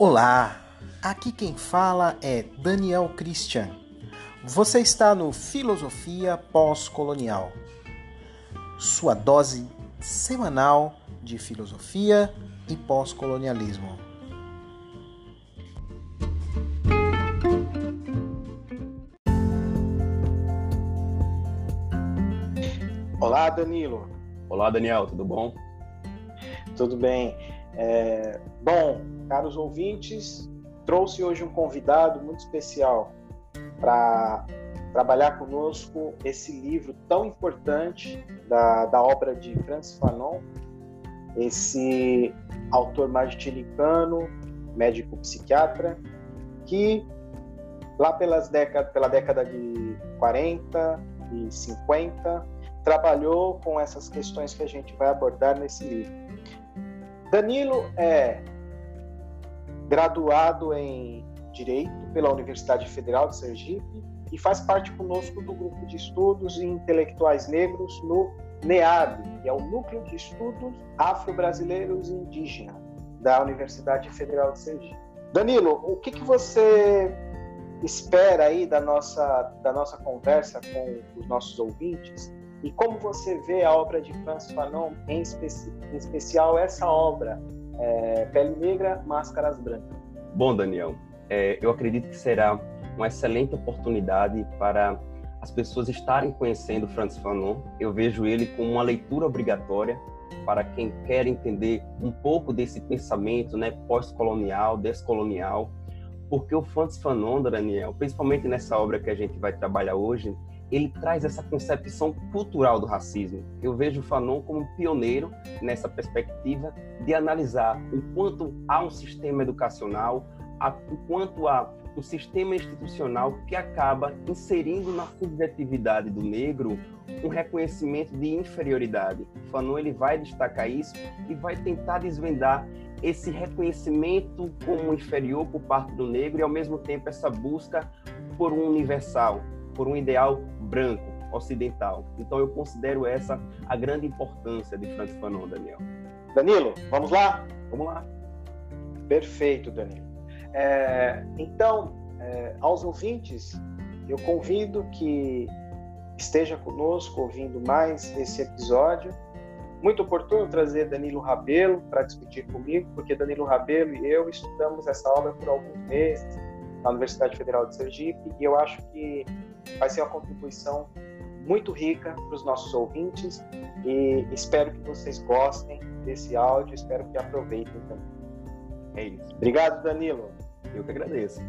Olá, aqui quem fala é Daniel Christian. Você está no Filosofia Pós-Colonial, sua dose semanal de filosofia e pós-colonialismo. Olá, Danilo. Olá, Daniel, tudo bom? Tudo bem. É, bom, caros ouvintes, trouxe hoje um convidado muito especial para trabalhar conosco esse livro tão importante da, da obra de Francis Fanon, esse autor martinicano, médico psiquiatra, que lá pelas décadas, pela década de 40 e 50 trabalhou com essas questões que a gente vai abordar nesse livro. Danilo é graduado em Direito pela Universidade Federal de Sergipe e faz parte conosco do grupo de estudos intelectuais negros no NEAB, que é o Núcleo de Estudos Afro-Brasileiros e Indígenas da Universidade Federal de Sergipe. Danilo, o que, que você espera aí da nossa, da nossa conversa com os nossos ouvintes e como você vê a obra de Francis Fanon, em, especi em especial essa obra, é, Pele Negra, Máscaras Brancas? Bom, Daniel, é, eu acredito que será uma excelente oportunidade para as pessoas estarem conhecendo Francis Fanon. Eu vejo ele como uma leitura obrigatória para quem quer entender um pouco desse pensamento né, pós-colonial, descolonial, porque o Francis Fanon, Daniel, principalmente nessa obra que a gente vai trabalhar hoje, ele traz essa concepção cultural do racismo. Eu vejo o Fanon como um pioneiro nessa perspectiva de analisar o quanto há um sistema educacional, o quanto há um sistema institucional que acaba inserindo na subjetividade do negro um reconhecimento de inferioridade. O Fanon ele vai destacar isso e vai tentar desvendar esse reconhecimento como inferior por parte do negro e ao mesmo tempo essa busca por um universal, por um ideal branco, ocidental. Então eu considero essa a grande importância de Francis Fanon, Daniel. Danilo, vamos lá? Vamos lá. Perfeito, Danilo. É, então, é, aos ouvintes, eu convido que esteja conosco ouvindo mais esse episódio. Muito oportuno trazer Danilo Rabelo para discutir comigo, porque Danilo Rabelo e eu estudamos essa obra por alguns meses na Universidade Federal de Sergipe e eu acho que vai ser uma contribuição muito rica para os nossos ouvintes e espero que vocês gostem desse áudio, espero que aproveitem também. É isso. Obrigado, Danilo. Eu que agradeço.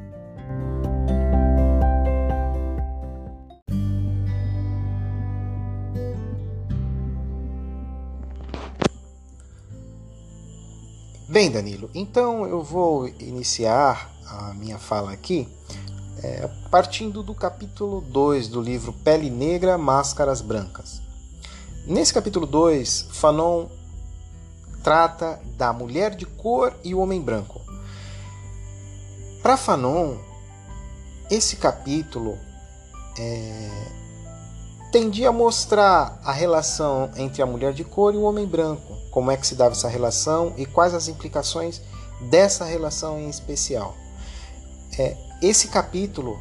Bem, Danilo, então eu vou iniciar a minha fala aqui é, partindo do capítulo 2 do livro Pele Negra, Máscaras Brancas. Nesse capítulo 2, Fanon trata da mulher de cor e o homem branco. Para Fanon, esse capítulo é, tendia a mostrar a relação entre a mulher de cor e o homem branco, como é que se dava essa relação e quais as implicações dessa relação em especial. É, esse capítulo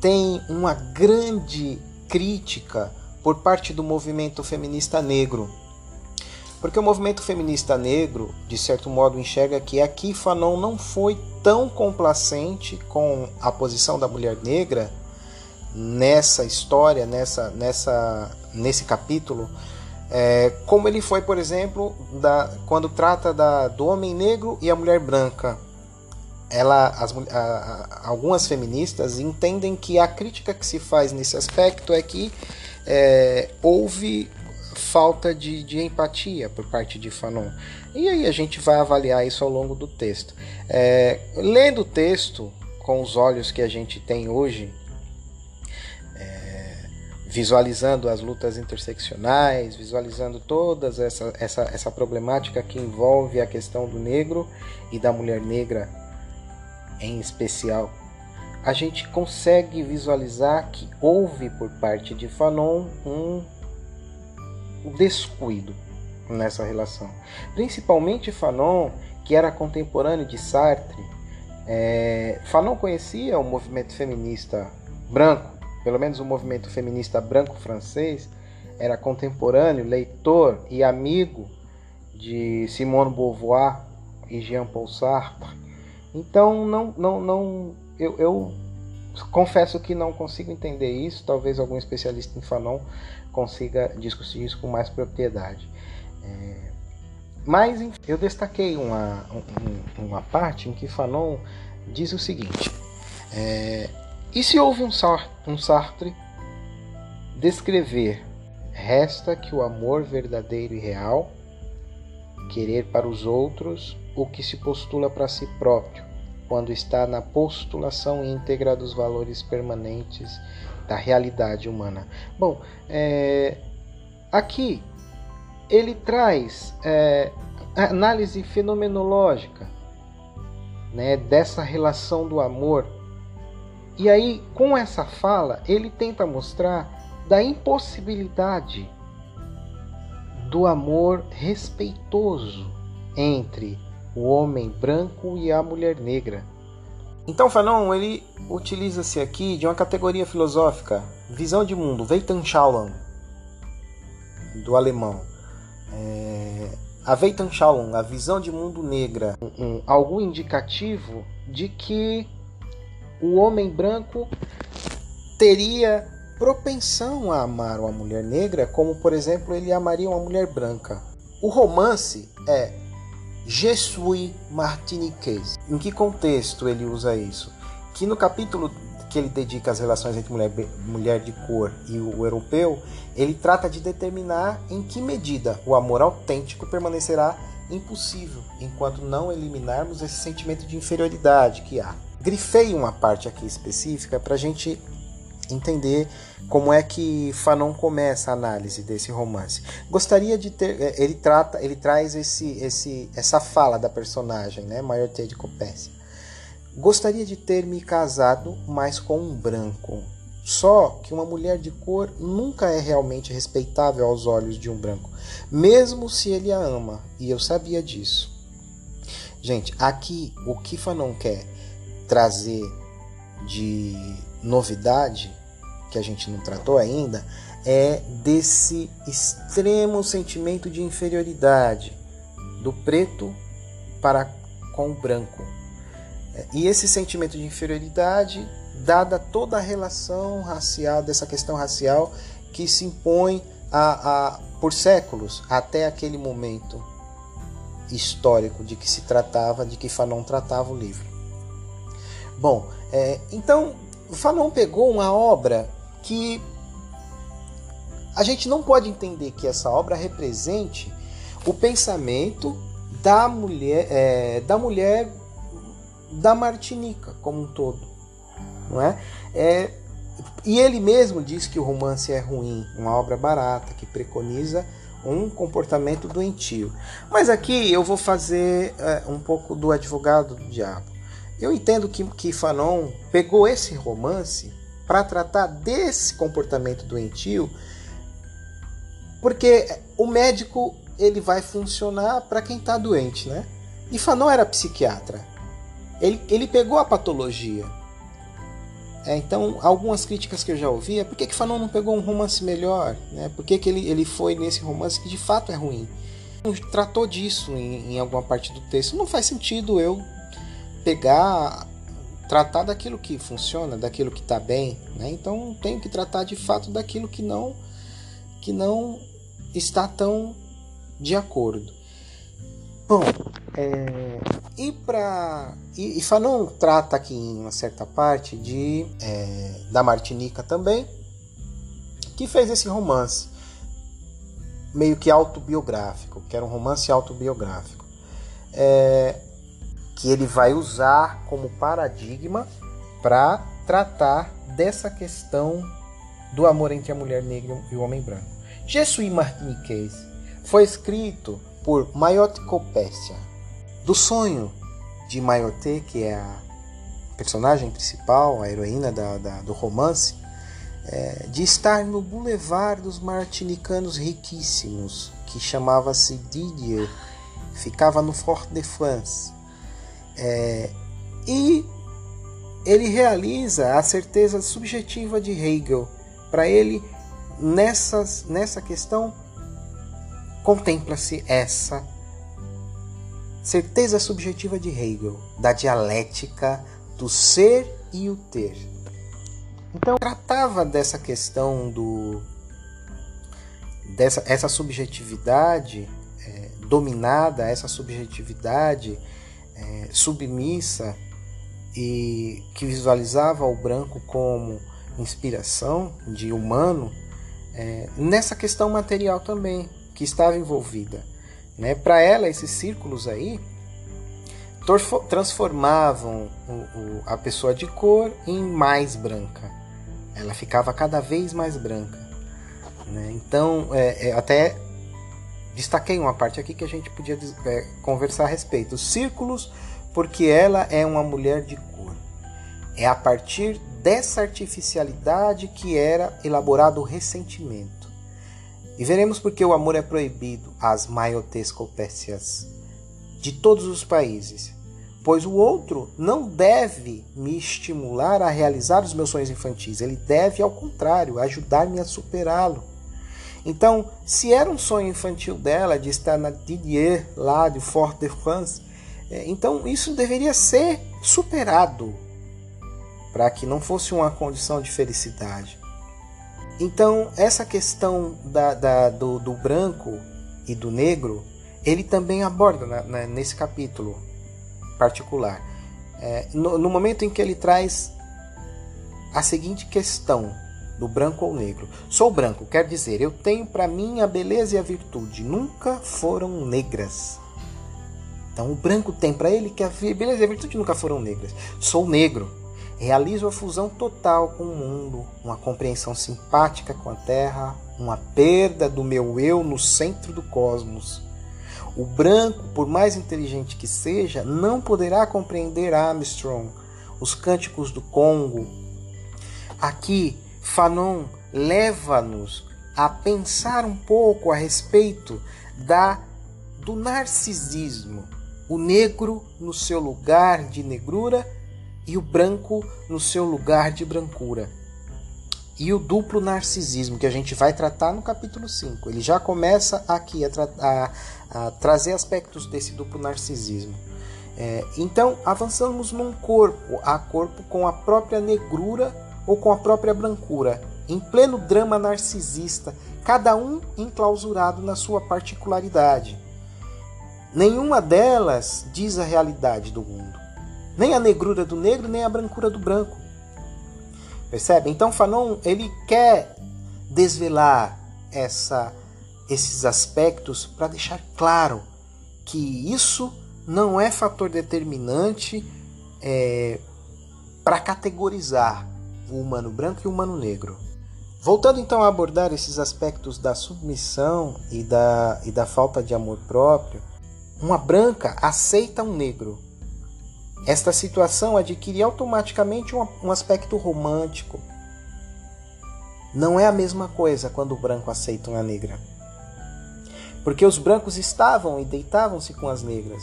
tem uma grande crítica por parte do movimento feminista negro. Porque o movimento feminista negro, de certo modo, enxerga que aqui Fanon não foi tão complacente com a posição da mulher negra nessa história, nessa, nessa, nesse capítulo, é, como ele foi, por exemplo, da, quando trata da, do homem negro e a mulher branca ela, as, a, a, algumas feministas entendem que a crítica que se faz nesse aspecto é que é, houve falta de, de, empatia por parte de Fanon. E aí a gente vai avaliar isso ao longo do texto. É, lendo o texto com os olhos que a gente tem hoje, é, visualizando as lutas interseccionais, visualizando toda essa, essa, essa problemática que envolve a questão do negro e da mulher negra em especial, a gente consegue visualizar que houve por parte de Fanon um descuido. nessa relação. Principalmente Fanon, que era contemporâneo de Sartre. É, Fanon conhecia o movimento feminista branco, pelo menos o movimento feminista branco francês, era contemporâneo, leitor e amigo de Simone Beauvoir e Jean-Paul Sartre. Então, não, não, não, eu, eu confesso que não consigo entender isso. Talvez algum especialista em Fanon consiga discutir isso com mais propriedade. É, mas eu destaquei uma, um, uma parte em que Fanon diz o seguinte: é, e se houve um, um Sartre descrever, resta que o amor verdadeiro e real, querer para os outros o que se postula para si próprio, quando está na postulação íntegra dos valores permanentes da realidade humana. Bom, é, aqui ele traz é, análise fenomenológica né, dessa relação do amor. E aí, com essa fala, ele tenta mostrar da impossibilidade do amor respeitoso entre o homem branco e a mulher negra. Então Fanon ele utiliza-se aqui de uma categoria filosófica, visão de mundo, Weltanschauung, do alemão. É, a Weltanschauung, a visão de mundo negra, um, algo indicativo de que o homem branco teria propensão a amar uma mulher negra, como por exemplo ele amaria uma mulher branca. O romance é Je suis martiniquais. Em que contexto ele usa isso? Que no capítulo que ele dedica às relações entre mulher, mulher de cor e o europeu, ele trata de determinar em que medida o amor autêntico permanecerá impossível enquanto não eliminarmos esse sentimento de inferioridade que há. Grifei uma parte aqui específica para a gente entender como é que Fanon começa a análise desse romance. Gostaria de ter, é, ele trata, ele traz esse, esse, essa fala da personagem, né, Mayorté de Copécia. Gostaria de ter me casado mais com um branco. Só que uma mulher de cor nunca é realmente respeitável aos olhos de um branco, mesmo se ele a ama, e eu sabia disso. Gente, aqui o que Fanon quer trazer de novidade que a gente não tratou ainda é desse extremo sentimento de inferioridade do preto para com o branco. E esse sentimento de inferioridade, dada toda a relação racial, dessa questão racial que se impõe a, a, por séculos até aquele momento histórico de que se tratava, de que Fanon tratava o livro. Bom, é, então Fanon pegou uma obra que a gente não pode entender que essa obra represente o pensamento da mulher, é, da mulher da Martinica como um todo, não é? é? E ele mesmo diz que o romance é ruim, uma obra barata que preconiza um comportamento doentio. Mas aqui eu vou fazer é, um pouco do advogado do diabo. Eu entendo que, que Fanon pegou esse romance para tratar desse comportamento doentio, porque o médico ele vai funcionar para quem está doente, né? E Fanon era psiquiatra. Ele, ele pegou a patologia. É, então, algumas críticas que eu já ouvi é por que, que Fanon não pegou um romance melhor? Né? Por que, que ele, ele foi nesse romance que de fato é ruim? Não tratou disso em, em alguma parte do texto. Não faz sentido eu pegar tratar daquilo que funciona, daquilo que está bem, né? Então tenho que tratar de fato daquilo que não que não está tão de acordo. Bom, é, e para e, e Fanon trata aqui em uma certa parte de é, da Martinica também, que fez esse romance meio que autobiográfico, que era um romance autobiográfico. É, que ele vai usar como paradigma para tratar dessa questão do amor entre a mulher negra e o homem branco. Je suis martiniquais foi escrito por Mayotte Copécia. Do sonho de Mayotte, que é a personagem principal, a heroína da, da, do romance, é, de estar no boulevard dos martinicanos riquíssimos, que chamava-se Didier, ficava no Fort de France. É, e ele realiza a certeza subjetiva de Hegel. Para ele, nessas, nessa questão, contempla-se essa certeza subjetiva de Hegel, da dialética do ser e o ter. Então tratava dessa questão do dessa essa subjetividade é, dominada, essa subjetividade é, submissa e que visualizava o branco como inspiração de humano é, nessa questão material também que estava envolvida. Né? Para ela, esses círculos aí transformavam o, o, a pessoa de cor em mais branca. Ela ficava cada vez mais branca. Né? Então, é, é, até destaquei uma parte aqui que a gente podia é, conversar a respeito. Os círculos, porque ela é uma mulher de cor. É a partir dessa artificialidade que era elaborado o ressentimento. E veremos porque o amor é proibido às maiotescopécias de todos os países, pois o outro não deve me estimular a realizar os meus sonhos infantis, ele deve, ao contrário, ajudar-me a superá-lo. Então, se era um sonho infantil dela de estar na Didier, lá de Fort de France, é, então isso deveria ser superado para que não fosse uma condição de felicidade. Então, essa questão da, da, do, do, branco e do negro, ele também aborda na, na, nesse capítulo particular. É, no, no momento em que ele traz a seguinte questão do branco ou negro. Sou branco, quer dizer, eu tenho para mim a beleza e a virtude, nunca foram negras. Então o branco tem para ele que a beleza e a virtude nunca foram negras. Sou negro, realizo a fusão total com o mundo, uma compreensão simpática com a Terra, uma perda do meu eu no centro do cosmos. O branco, por mais inteligente que seja, não poderá compreender Armstrong, os cânticos do Congo. Aqui, Fanon leva-nos a pensar um pouco a respeito da do narcisismo, o negro no seu lugar de negrura e o branco no seu lugar de brancura. E o duplo narcisismo, que a gente vai tratar no capítulo 5. Ele já começa aqui a, a, a trazer aspectos desse duplo narcisismo. É, então, avançamos num corpo, a corpo com a própria negrura ou com a própria brancura, em pleno drama narcisista, cada um enclausurado na sua particularidade. Nenhuma delas diz a realidade do mundo. Nem a negrura do negro, nem a brancura do branco. Percebe? Então Fanon, ele quer desvelar essa, esses aspectos para deixar claro que isso não é fator determinante é, para categorizar o humano branco e o humano negro. Voltando então a abordar esses aspectos da submissão e da, e da falta de amor próprio, uma branca aceita um negro. Esta situação adquire automaticamente um, um aspecto romântico. Não é a mesma coisa quando o branco aceita uma negra. Porque os brancos estavam e deitavam-se com as negras.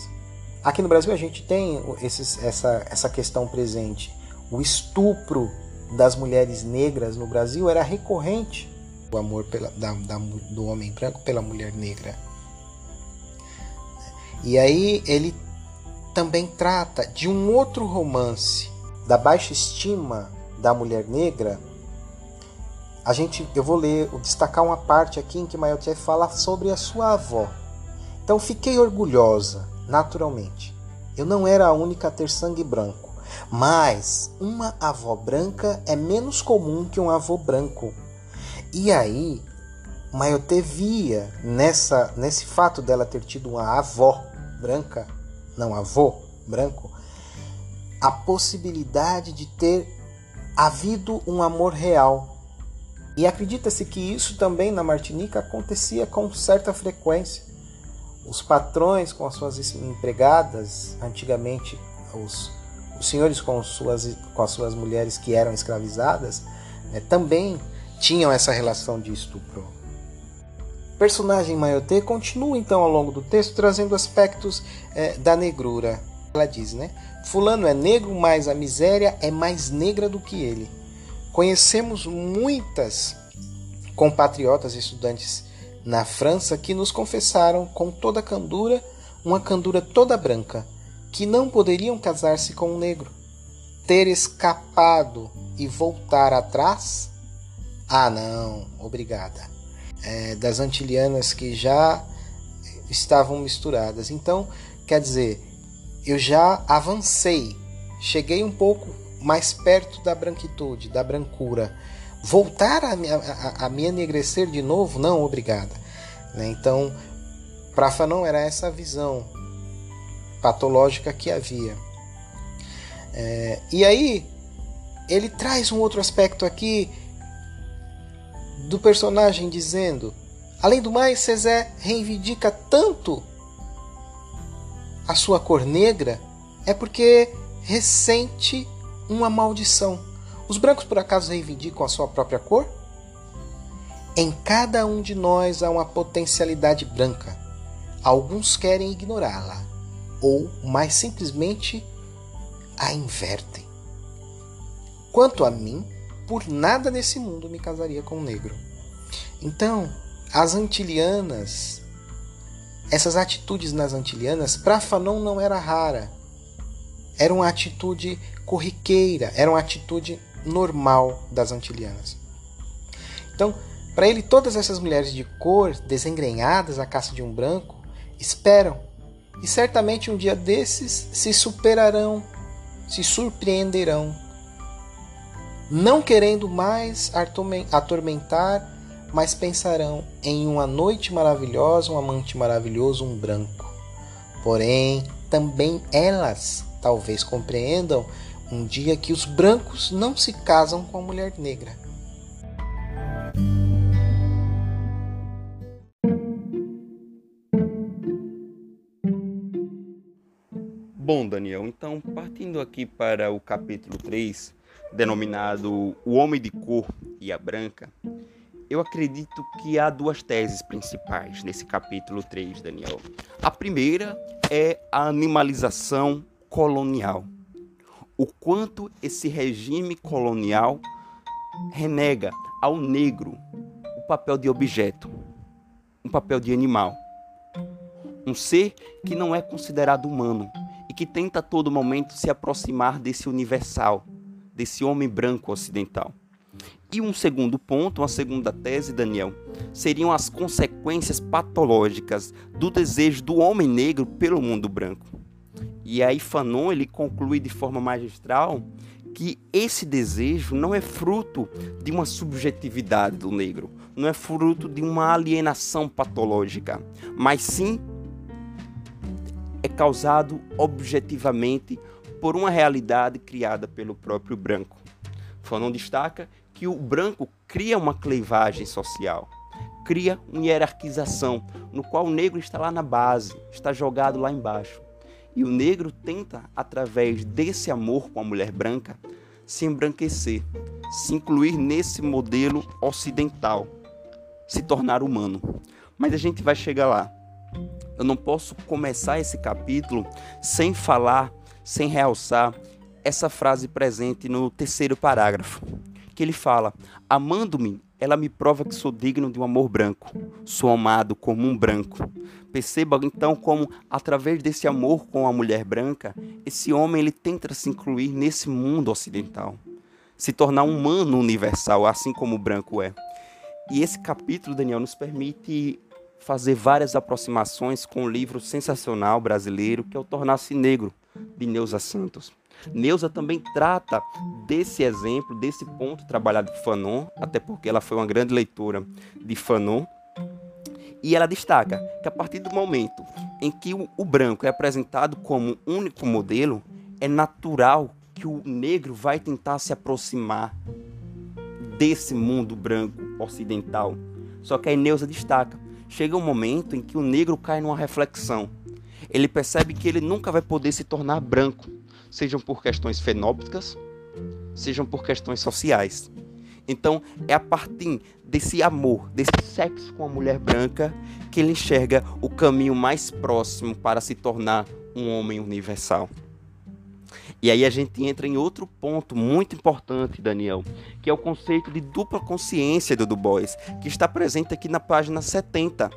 Aqui no Brasil a gente tem esses, essa, essa questão presente. O estupro das mulheres negras no Brasil era recorrente o amor pela, da, da, do homem branco pela mulher negra. E aí ele também trata de um outro romance da baixa estima da mulher negra. A gente, eu vou ler, vou destacar uma parte aqui em que Mayotte fala sobre a sua avó. Então fiquei orgulhosa, naturalmente. Eu não era a única a ter sangue branco. Mas uma avó branca é menos comum que um avô branco. E aí, Maioté via nessa, nesse fato dela ter tido uma avó branca, não avô branco, a possibilidade de ter havido um amor real. E acredita-se que isso também na Martinica acontecia com certa frequência. Os patrões com as suas empregadas, antigamente os os senhores com, suas, com as suas mulheres que eram escravizadas né, também tinham essa relação de estupro. personagem Maioté continua então ao longo do texto trazendo aspectos é, da negrura. Ela diz, né? Fulano é negro, mas a miséria é mais negra do que ele. Conhecemos muitas compatriotas e estudantes na França que nos confessaram com toda candura, uma candura toda branca, que não poderiam casar-se com um negro. Ter escapado e voltar atrás? Ah, não, obrigada. É, das antilianas que já estavam misturadas. Então, quer dizer, eu já avancei, cheguei um pouco mais perto da branquitude, da brancura. Voltar a, a, a me enegrecer de novo? Não, obrigada. Né? Então, para Fanon era essa a visão patológica que havia. É, e aí, ele traz um outro aspecto aqui do personagem dizendo: além do mais, César reivindica tanto a sua cor negra é porque ressente uma maldição. Os brancos por acaso reivindicam a sua própria cor? Em cada um de nós há uma potencialidade branca. Alguns querem ignorá-la, ou mais simplesmente a invertem. Quanto a mim, por nada nesse mundo me casaria com um negro. Então, as antilianas essas atitudes nas antilianas, para Fanon não era rara. Era uma atitude corriqueira, era uma atitude normal das antilianas. Então, para ele, todas essas mulheres de cor, desengrenhadas à caça de um branco, esperam e certamente um dia desses se superarão, se surpreenderão, não querendo mais atormentar mas pensarão em uma noite maravilhosa, um amante maravilhoso, um branco. Porém, também elas talvez compreendam um dia que os brancos não se casam com a mulher negra. Bom, Daniel, então partindo aqui para o capítulo 3, denominado O Homem de Cor e a Branca, eu acredito que há duas teses principais nesse capítulo 3, Daniel. A primeira é a animalização colonial. O quanto esse regime colonial renega ao negro o papel de objeto, um papel de animal. Um ser que não é considerado humano que tenta a todo momento se aproximar desse universal, desse homem branco ocidental. E um segundo ponto, uma segunda tese, Daniel, seriam as consequências patológicas do desejo do homem negro pelo mundo branco. E aí Fanon ele conclui de forma magistral que esse desejo não é fruto de uma subjetividade do negro, não é fruto de uma alienação patológica, mas sim é causado objetivamente por uma realidade criada pelo próprio branco. Fanon destaca que o branco cria uma clivagem social, cria uma hierarquização, no qual o negro está lá na base, está jogado lá embaixo. E o negro tenta, através desse amor com a mulher branca, se embranquecer, se incluir nesse modelo ocidental, se tornar humano. Mas a gente vai chegar lá. Eu não posso começar esse capítulo sem falar, sem realçar essa frase presente no terceiro parágrafo que ele fala: Amando-me, ela me prova que sou digno de um amor branco. Sou amado como um branco. Perceba então como, através desse amor com a mulher branca, esse homem ele tenta se incluir nesse mundo ocidental, se tornar um humano universal, assim como o branco é. E esse capítulo, Daniel, nos permite fazer várias aproximações com o um livro sensacional brasileiro que é o Tornar-se Negro, de Neuza Santos. Neuza também trata desse exemplo, desse ponto trabalhado por Fanon, até porque ela foi uma grande leitora de Fanon. E ela destaca que a partir do momento em que o, o branco é apresentado como único modelo, é natural que o negro vai tentar se aproximar desse mundo branco ocidental. Só que a Neuza destaca, chega um momento em que o negro cai numa reflexão. Ele percebe que ele nunca vai poder se tornar branco, sejam por questões fenópticas, sejam por questões sociais. Então, é a partir desse amor, desse sexo com a mulher branca, que ele enxerga o caminho mais próximo para se tornar um homem universal. E aí a gente entra em outro ponto muito importante, Daniel, que é o conceito de dupla consciência do Du Bois, que está presente aqui na página 70.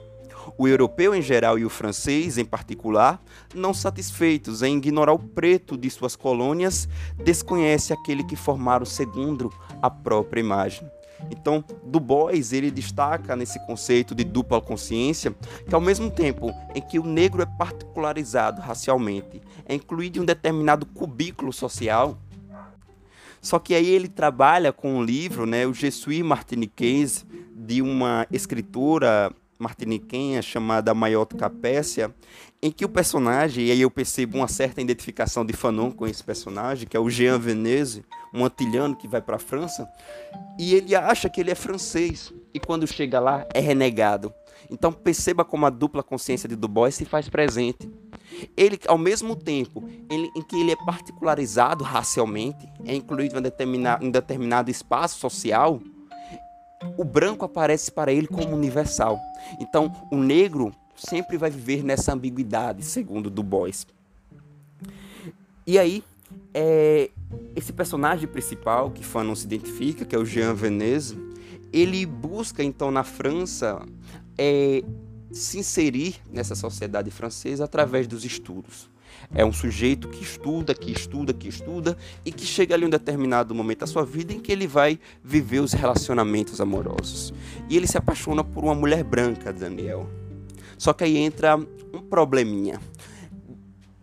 O europeu em geral e o francês em particular, não satisfeitos em ignorar o preto de suas colônias, desconhece aquele que formaram segundo a própria imagem. Então, Du Bois ele destaca nesse conceito de dupla consciência que ao mesmo tempo em que o negro é particularizado racialmente, é incluído em um determinado cubículo social, só que aí ele trabalha com um livro, né, o Je suis martiniquais, de uma escritora martiniquenha chamada Mayotte Capécia, em que o personagem, e aí eu percebo uma certa identificação de Fanon com esse personagem, que é o Jean Veneze, um antilhano que vai para a França, e ele acha que ele é francês, e quando chega lá é renegado. Então perceba como a dupla consciência de Du Bois se faz presente. Ele, ao mesmo tempo ele, em que ele é particularizado racialmente, é incluído em, determinado, em determinado espaço social, o branco aparece para ele como universal. Então, o negro sempre vai viver nessa ambiguidade, segundo Du Bois. E aí, é, esse personagem principal, que Fanon se identifica, que é o Jean Veneze, ele busca então na França é, se inserir nessa sociedade francesa através dos estudos. É um sujeito que estuda, que estuda, que estuda e que chega ali um determinado momento da sua vida em que ele vai viver os relacionamentos amorosos. E ele se apaixona por uma mulher branca, Daniel. Só que aí entra um probleminha.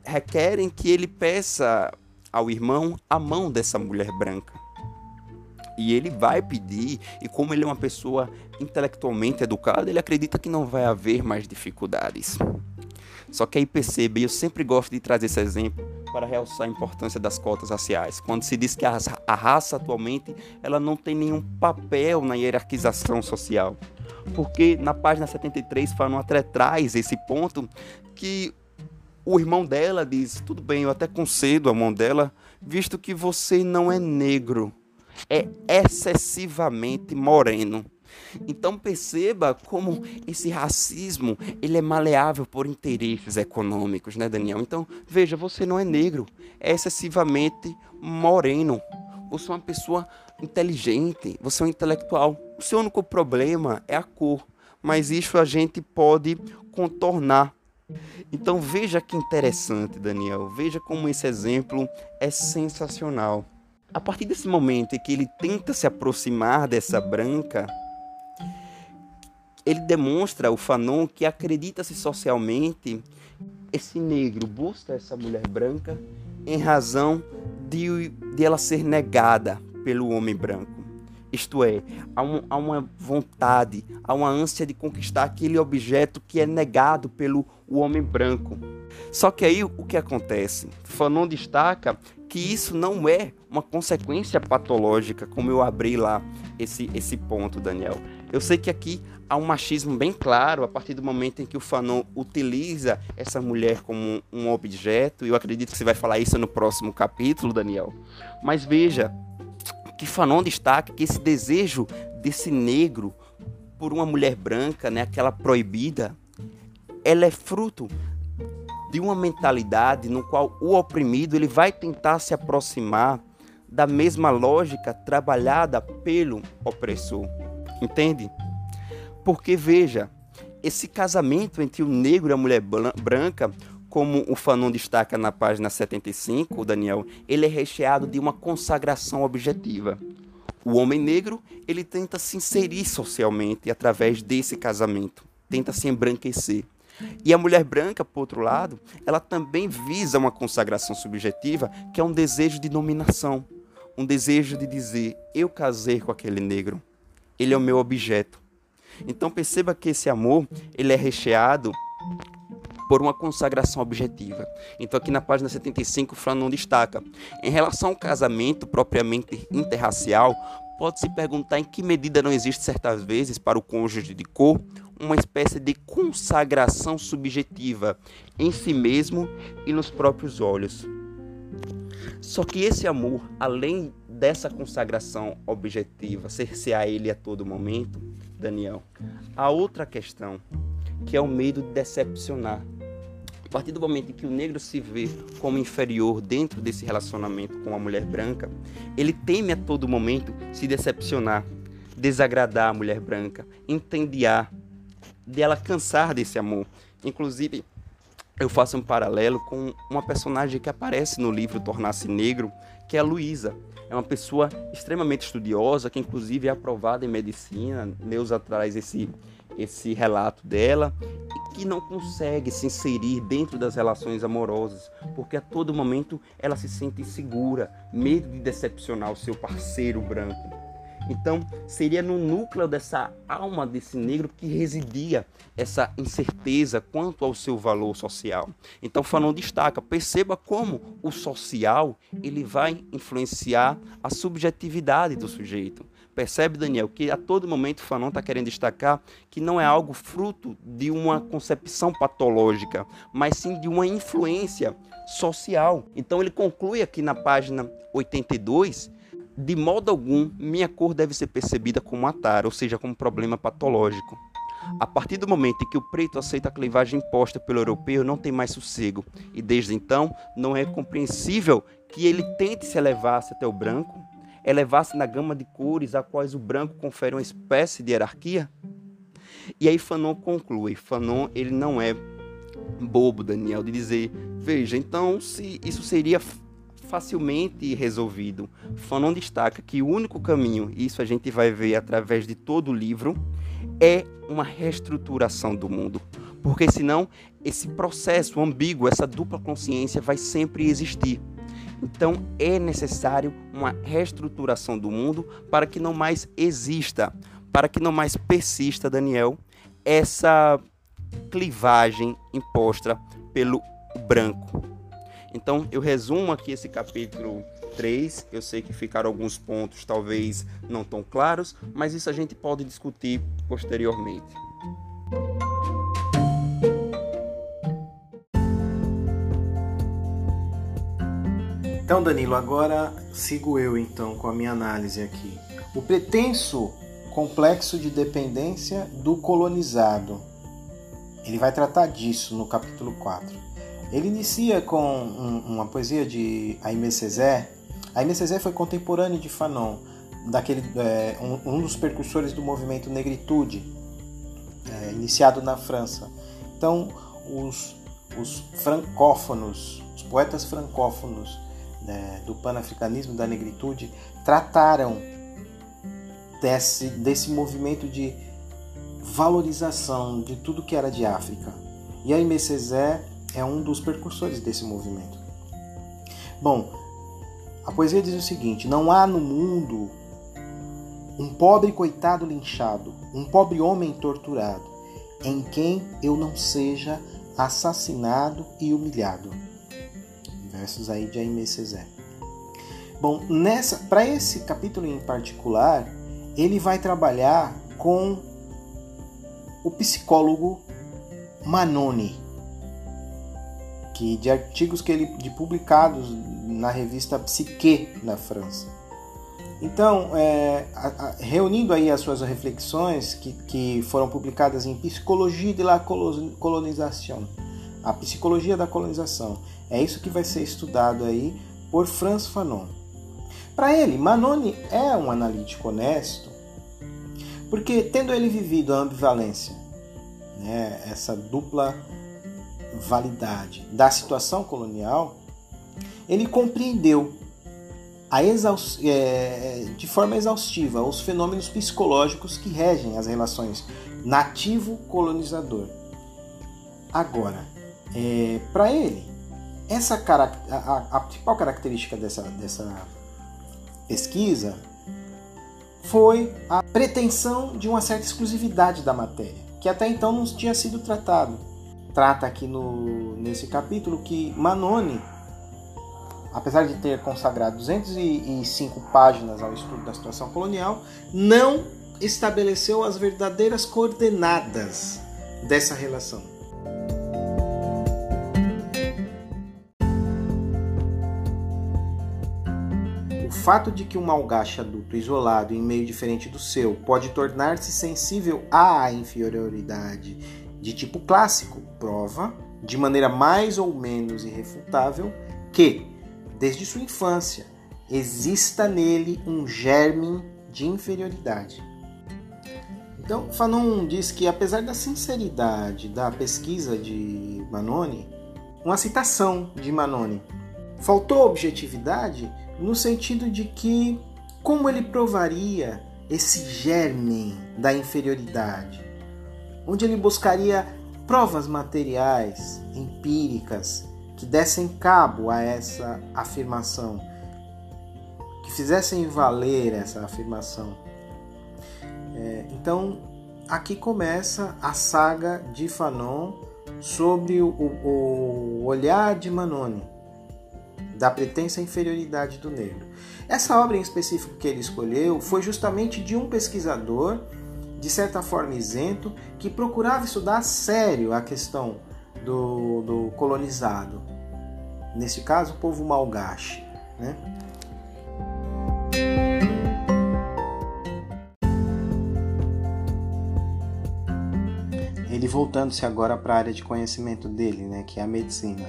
Requerem que ele peça ao irmão a mão dessa mulher branca. E ele vai pedir, e como ele é uma pessoa intelectualmente educada, ele acredita que não vai haver mais dificuldades. Só que aí perceba, e eu sempre gosto de trazer esse exemplo para realçar a importância das cotas raciais. Quando se diz que a raça, a raça atualmente ela não tem nenhum papel na hierarquização social. Porque na página 73 Fanon até traz esse ponto que o irmão dela diz: tudo bem, eu até concedo a mão dela, visto que você não é negro, é excessivamente moreno. Então perceba como esse racismo ele é maleável por interesses econômicos, né, Daniel? Então veja, você não é negro, é excessivamente moreno. Você é uma pessoa inteligente, você é um intelectual. O seu único problema é a cor, mas isso a gente pode contornar. Então veja que interessante, Daniel. Veja como esse exemplo é sensacional. A partir desse momento em que ele tenta se aproximar dessa branca, ele demonstra, o Fanon, que acredita-se socialmente esse negro busca essa mulher branca em razão de, de ela ser negada pelo homem branco. Isto é, há, um, há uma vontade, há uma ânsia de conquistar aquele objeto que é negado pelo homem branco. Só que aí o que acontece? Fanon destaca que isso não é uma consequência patológica, como eu abri lá esse, esse ponto, Daniel. Eu sei que aqui há um machismo bem claro a partir do momento em que o Fanon utiliza essa mulher como um objeto, e eu acredito que você vai falar isso no próximo capítulo, Daniel. Mas veja que Fanon destaca que esse desejo desse negro por uma mulher branca, né, aquela proibida, ela é fruto de uma mentalidade no qual o oprimido ele vai tentar se aproximar da mesma lógica trabalhada pelo opressor. Entende? Porque veja, esse casamento entre o negro e a mulher branca, como o Fanon destaca na página 75, Daniel, ele é recheado de uma consagração objetiva. O homem negro, ele tenta se inserir socialmente através desse casamento, tenta se embranquecer. E a mulher branca, por outro lado, ela também visa uma consagração subjetiva, que é um desejo de dominação, um desejo de dizer: eu casei com aquele negro, ele é o meu objeto. Então perceba que esse amor, ele é recheado por uma consagração objetiva. Então aqui na página 75, Fanon destaca: em relação ao casamento propriamente interracial, pode-se perguntar em que medida não existe certas vezes para o cônjuge de cor uma espécie de consagração subjetiva em si mesmo e nos próprios olhos. Só que esse amor, além dessa consagração objetiva, cercear ele a todo momento, Daniel, há outra questão, que é o medo de decepcionar. A partir do momento em que o negro se vê como inferior dentro desse relacionamento com a mulher branca, ele teme a todo momento se decepcionar, desagradar a mulher branca, entendiar, dela cansar desse amor. Inclusive, eu faço um paralelo com uma personagem que aparece no livro Tornar-se Negro, que é a Luísa. É uma pessoa extremamente estudiosa, que inclusive é aprovada em medicina. Neuza traz esse, esse relato dela, e que não consegue se inserir dentro das relações amorosas, porque a todo momento ela se sente insegura, medo de decepcionar o seu parceiro branco. Então, seria no núcleo dessa alma desse negro que residia essa incerteza quanto ao seu valor social. Então, Fanon destaca, perceba como o social ele vai influenciar a subjetividade do sujeito. Percebe, Daniel, que a todo momento Fanon está querendo destacar que não é algo fruto de uma concepção patológica, mas sim de uma influência social. Então ele conclui aqui na página 82 de modo algum, minha cor deve ser percebida como atar, ou seja, como problema patológico. A partir do momento em que o preto aceita a clivagem imposta pelo europeu, não tem mais sossego, e desde então não é compreensível que ele tente se elevar-se até o branco, elevar-se na gama de cores a quais o branco confere uma espécie de hierarquia. E aí Fanon conclui, Fanon ele não é bobo, Daniel, de dizer, veja, então se isso seria facilmente resolvido. Fanon destaca que o único caminho, e isso a gente vai ver através de todo o livro, é uma reestruturação do mundo. Porque senão esse processo ambíguo, essa dupla consciência vai sempre existir. Então é necessário uma reestruturação do mundo para que não mais exista, para que não mais persista, Daniel, essa clivagem imposta pelo branco. Então, eu resumo aqui esse capítulo 3. Eu sei que ficaram alguns pontos talvez não tão claros, mas isso a gente pode discutir posteriormente. Então, Danilo, agora sigo eu então com a minha análise aqui. O pretenso complexo de dependência do colonizado. Ele vai tratar disso no capítulo 4. Ele inicia com um, uma poesia de Aimé Césaire. Aimé Césaire foi contemporâneo de Fanon, daquele, é, um, um, dos percursores do movimento Negritude, é, iniciado na França. Então, os, os francófonos, os poetas francófonos né, do panafricanismo, da negritude, trataram desse, desse movimento de valorização de tudo que era de África. E Aimé Césaire é um dos percursores desse movimento. Bom, a poesia diz o seguinte: não há no mundo um pobre coitado linchado, um pobre homem torturado, em quem eu não seja assassinado e humilhado. Versos aí de Aimé Césaire. Bom, nessa, para esse capítulo em particular, ele vai trabalhar com o psicólogo Manoni que de artigos que ele de publicados na revista Psique na França. Então, é, a, a, reunindo aí as suas reflexões que, que foram publicadas em Psicologia de la Colonização, a psicologia da colonização, é isso que vai ser estudado aí por Franz Fanon. Para ele, Manoni é um analítico honesto, porque tendo ele vivido a ambivalência, né, essa dupla validade da situação colonial, ele compreendeu é, de forma exaustiva os fenômenos psicológicos que regem as relações nativo-colonizador. Agora, é, para ele, essa a, a, principal característica dessa, dessa pesquisa foi a pretensão de uma certa exclusividade da matéria, que até então não tinha sido tratado trata aqui no, nesse capítulo que Manoni, apesar de ter consagrado 205 páginas ao estudo da situação colonial, não estabeleceu as verdadeiras coordenadas dessa relação. fato de que um malgache adulto isolado em meio diferente do seu pode tornar-se sensível à inferioridade de tipo clássico prova, de maneira mais ou menos irrefutável, que, desde sua infância, exista nele um germe de inferioridade. Então, Fanon diz que, apesar da sinceridade da pesquisa de Manoni, uma citação de Manoni, faltou objetividade no sentido de que, como ele provaria esse germe da inferioridade, onde ele buscaria provas materiais, empíricas, que dessem cabo a essa afirmação, que fizessem valer essa afirmação. É, então, aqui começa a saga de Fanon sobre o, o, olhar de Manoni, da pretensa inferioridade do negro. Essa obra em específico que ele escolheu foi justamente de um pesquisador, de certa forma isento, que procurava estudar a sério a questão do, do colonizado. Nesse caso, o povo malgache. Né? Ele voltando-se agora para a área de conhecimento dele, né, que é a medicina,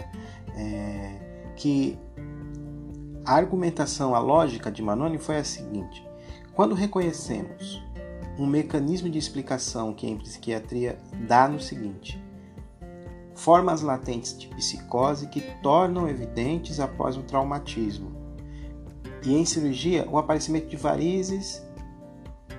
é, que a argumentação, a lógica de Manoni foi a seguinte: quando reconhecemos um mecanismo de explicação que em psiquiatria dá no seguinte: formas latentes de psicose que tornam evidentes após um traumatismo, e em cirurgia o aparecimento de varizes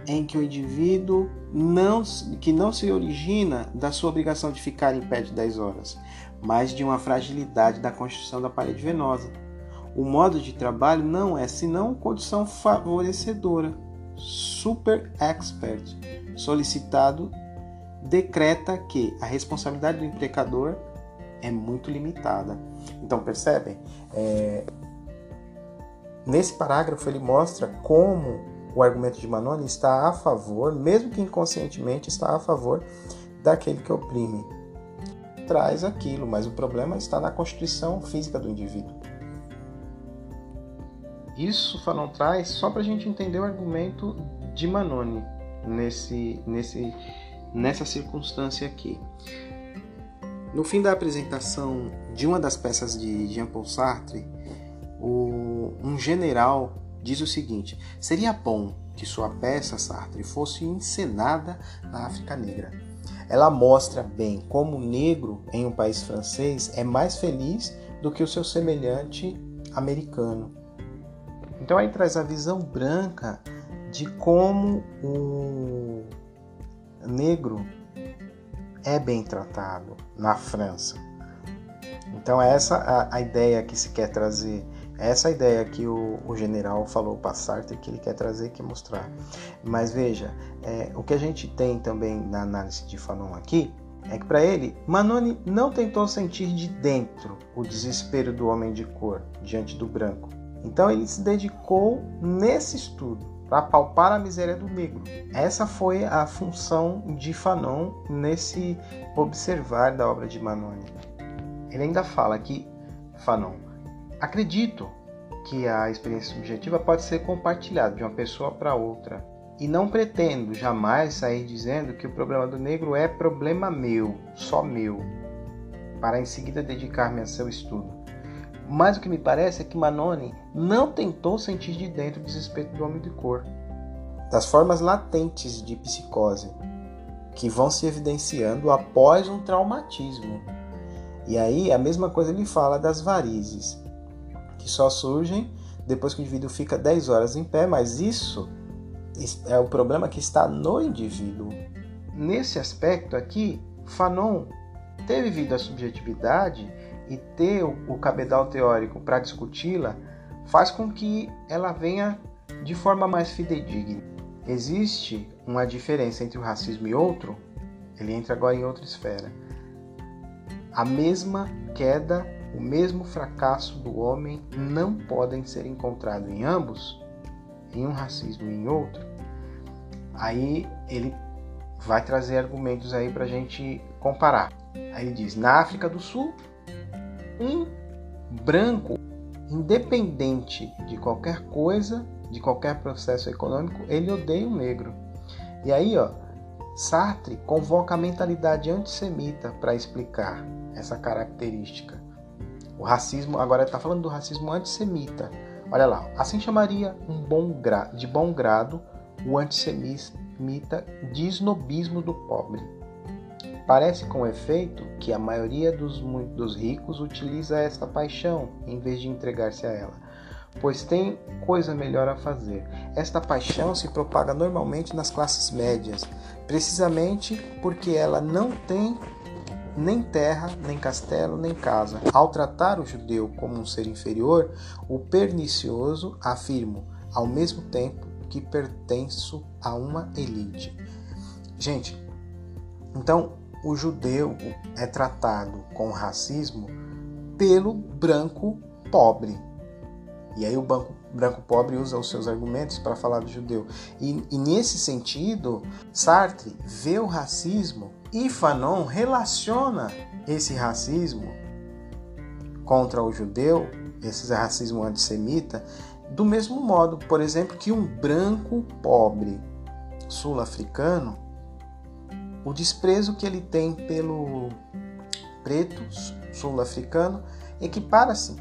em que o indivíduo não, que não se origina da sua obrigação de ficar em pé de 10 horas, mas de uma fragilidade da construção da parede venosa. O modo de trabalho não é senão condição favorecedora. Super expert solicitado decreta que a responsabilidade do imprecador é muito limitada. Então percebem? É... Nesse parágrafo ele mostra como o argumento de Manoni está a favor, mesmo que inconscientemente, está a favor daquele que oprime. Traz aquilo, mas o problema está na constituição física do indivíduo. Isso Fanon traz só para a gente entender o argumento de Manoni nesse, nesse, nessa circunstância aqui. No fim da apresentação de uma das peças de Jean-Paul Sartre, o, um general diz o seguinte: seria bom que sua peça, Sartre, fosse encenada na África Negra. Ela mostra bem como o negro em um país francês é mais feliz do que o seu semelhante americano. Então aí traz a visão branca de como o negro é bem tratado na França. Então essa a, a ideia que se quer trazer essa ideia que o, o general falou para Sartre que ele quer trazer, que mostrar. Mas veja, é, o que a gente tem também na análise de Fanon aqui é que para ele, Manoni não tentou sentir de dentro o desespero do homem de cor diante do branco. Então ele se dedicou nesse estudo para palpar a miséria do negro. Essa foi a função de Fanon nesse observar da obra de Manoni. Ele ainda fala que Fanon Acredito que a experiência subjetiva pode ser compartilhada de uma pessoa para outra. E não pretendo jamais sair dizendo que o problema do negro é problema meu, só meu, para em seguida dedicar-me a seu estudo. Mas o que me parece é que Manoni não tentou sentir de dentro o desrespeito do homem de cor, das formas latentes de psicose que vão se evidenciando após um traumatismo. E aí a mesma coisa ele fala das varizes que só surgem depois que o indivíduo fica 10 horas em pé, mas isso é o problema que está no indivíduo. Nesse aspecto aqui, Fanon ter vivido a subjetividade e ter o cabedal teórico para discuti-la faz com que ela venha de forma mais fidedigna. Existe uma diferença entre o racismo e outro, ele entra agora em outra esfera. A mesma queda o mesmo fracasso do homem não podem ser encontrados em ambos, em um racismo e em outro, aí ele vai trazer argumentos aí para a gente comparar. Aí ele diz: na África do Sul, um branco independente de qualquer coisa, de qualquer processo econômico, ele odeia o negro. E aí, ó, Sartre convoca a mentalidade antissemita para explicar essa característica. O racismo, agora está falando do racismo antissemita. Olha lá, assim chamaria um bom de bom grado o antissemita de snobismo do pobre. Parece com efeito que a maioria dos, dos ricos utiliza esta paixão em vez de entregar-se a ela pois tem coisa melhor a fazer. Esta paixão se propaga normalmente nas classes médias, precisamente porque ela não tem nem terra, nem castelo, nem casa. Ao tratar o judeu como um ser inferior, o pernicioso afirma, ao mesmo tempo que pertenço a uma elite. Gente, então o judeu é tratado com racismo pelo branco pobre. E aí o banco, branco pobre usa os seus argumentos para falar do judeu. E, e, nesse sentido, Sartre vê o racismo e Fanon relaciona esse racismo contra o judeu, esse racismo antissemita, do mesmo modo, por exemplo, que um branco pobre sul-africano, o desprezo que ele tem pelo preto sul-africano equipara-se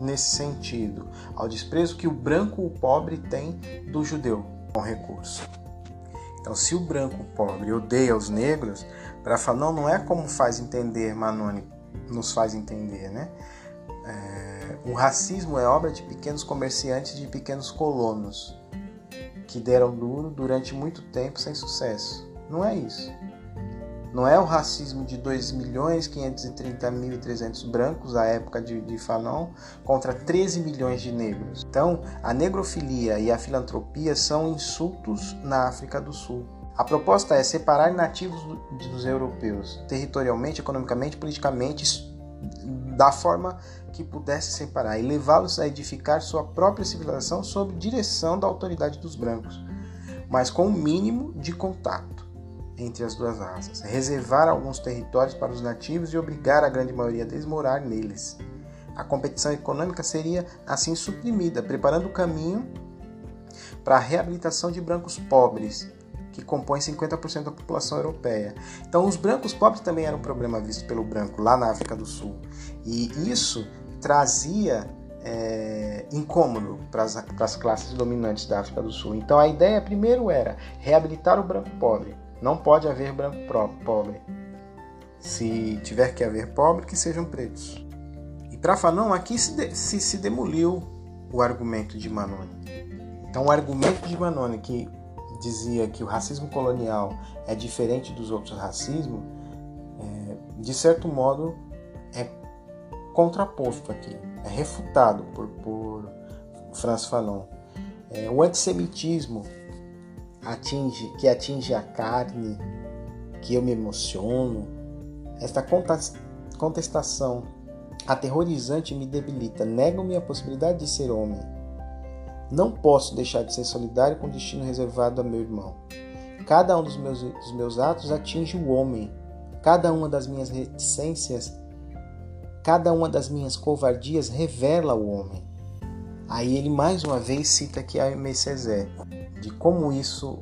nesse sentido, ao desprezo que o branco o pobre tem do judeu com recurso. Então, se o branco pobre odeia os negros, para falar, não, não é como faz entender Manoni, nos faz entender, né? É, o racismo é obra de pequenos comerciantes de pequenos colonos que deram duro durante muito tempo sem sucesso. Não é isso. Não é o racismo de 2.530.300 brancos, à época de, de Fanon, contra 13 milhões de negros. Então, a negrofilia e a filantropia são insultos na África do Sul. A proposta é separar nativos dos europeus, territorialmente, economicamente, politicamente, da forma que pudesse separar, e levá-los a edificar sua própria civilização sob direção da autoridade dos brancos, mas com o um mínimo de contato entre as duas raças, reservar alguns territórios para os nativos e obrigar a grande maioria deles a morar neles. A competição econômica seria assim suprimida, preparando o caminho para a reabilitação de brancos pobres, que compõem 50% da população europeia. Então, os brancos pobres também eram um problema visto pelo branco lá na África do Sul. E isso trazia é, incômodo para as, classes dominantes da África do Sul. Então, a ideia primeiro era reabilitar o branco pobre, não pode haver branco pobre. Se tiver que haver pobre, que sejam pretos. E para Fanon, aqui se, de, se, se demoliu o argumento de Manone. Então, o argumento de Manone, que dizia que o racismo colonial é diferente dos outros racismos, é, de certo modo é contraposto aqui, é refutado por, por Franz Fanon. É, o antissemitismo atinge, que atinge a carne, que eu me emociono. Esta contestação aterrorizante me debilita, nega-me a possibilidade de ser homem. Não posso deixar de ser solidário com o destino reservado a meu irmão. Cada um dos meus, dos meus atos atinge o homem. Cada uma das minhas reticências, cada uma das minhas covardias revela o homem. Aí ele mais uma vez cita aqui a Césaire de como isso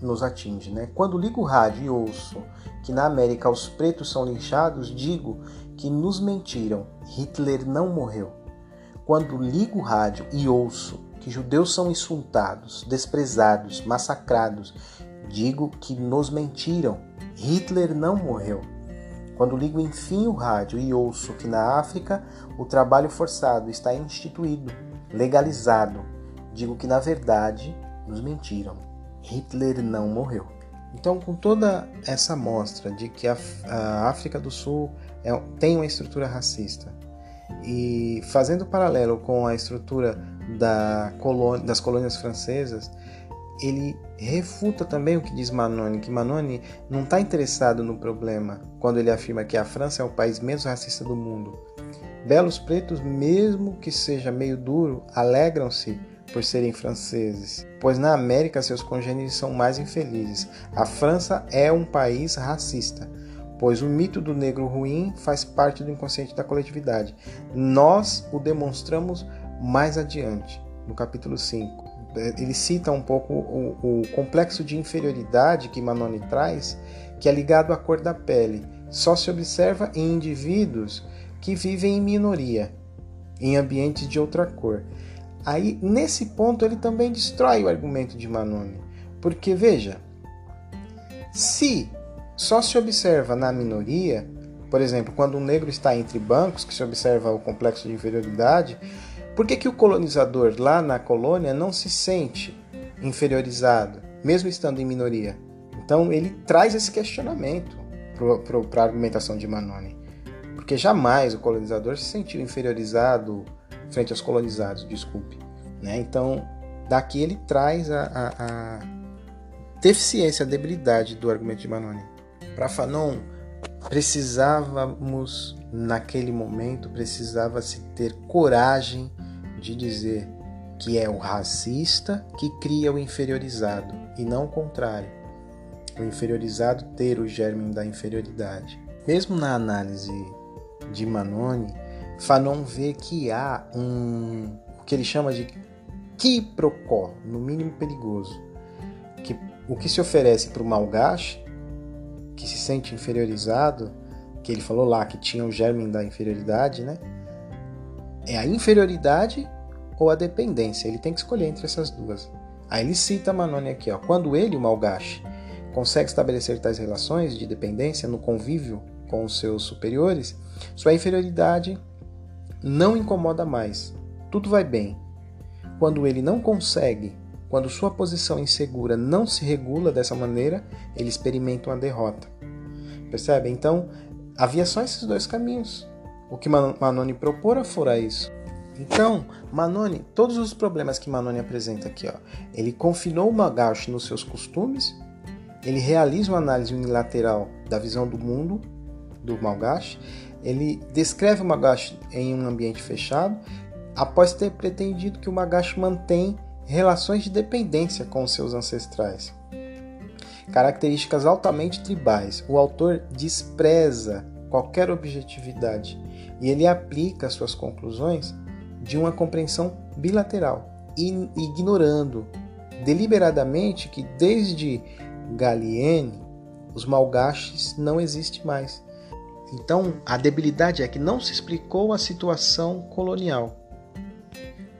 nos atinge. Né? Quando ligo o rádio e ouço que na América os pretos são linchados, digo que nos mentiram, Hitler não morreu. Quando ligo o rádio e ouço que judeus são insultados, desprezados, massacrados, digo que nos mentiram, Hitler não morreu. Quando ligo enfim o rádio e ouço que na África o trabalho forçado está instituído, legalizado, digo que na verdade nos mentiram. Hitler não morreu. Então, com toda essa amostra de que a, a África do Sul é, tem uma estrutura racista e fazendo paralelo com a estrutura da colônia, das colônias francesas, ele refuta também o que diz Manoni, que Manoni não está interessado no problema quando ele afirma que a França é o país menos racista do mundo. Belos pretos, mesmo que seja meio duro, alegram-se por serem franceses, pois na América seus congêneres são mais infelizes. A França é um país racista. pois o mito do negro ruim faz parte do inconsciente da coletividade. Nós o demonstramos mais adiante, no capítulo 5. Ele cita um pouco o, o complexo de inferioridade que Manoni traz, que é ligado à cor da pele. Só se observa em indivíduos que vivem em minoria, em ambientes de outra cor. Aí, nesse ponto, ele também destrói o argumento de Manoni. Porque, veja, se só se observa na minoria, por exemplo, quando um negro está entre bancos, que se observa o complexo de inferioridade, por que, que o colonizador lá na colônia não se sente inferiorizado, mesmo estando em minoria? Então ele traz esse questionamento para a argumentação de Manoni. Porque jamais o colonizador se sentiu inferiorizado frente aos colonizados, desculpe. Né? Então, daqui ele traz a, a, a deficiência, a debilidade do argumento de Manoni. Para Fanon, precisávamos, naquele momento, precisava-se ter coragem de dizer que é o racista que cria o inferiorizado e não o contrário. O inferiorizado ter o germe da inferioridade. Mesmo na análise de Manoni, Fanon vê que há um o que ele chama de quiprocó, no mínimo perigoso, que o que se oferece para o malgache, que se sente inferiorizado, que ele falou lá que tinha o germe da inferioridade, né? É a inferioridade ou a dependência. Ele tem que escolher entre essas duas. Aí ele cita Manoni aqui, ó. Quando ele, o malgache, consegue estabelecer tais relações de dependência no convívio com os seus superiores, sua inferioridade não incomoda mais. Tudo vai bem. Quando ele não consegue quando sua posição insegura não se regula dessa maneira, ele experimenta uma derrota. Percebe? Então, havia só esses dois caminhos. O que Manoni propora fora isso. Então, Manoni, todos os problemas que Manoni apresenta aqui, ó, ele confinou o Magashi nos seus costumes, ele realiza uma análise unilateral da visão do mundo do Magashi, ele descreve o Magashi em um ambiente fechado, após ter pretendido que o Magashi mantém relações de dependência com seus ancestrais. Características altamente tribais. O autor despreza qualquer objetividade e ele aplica suas conclusões de uma compreensão bilateral, ignorando deliberadamente que desde Gallieni os malgaches não existem mais. Então, a debilidade é que não se explicou a situação colonial.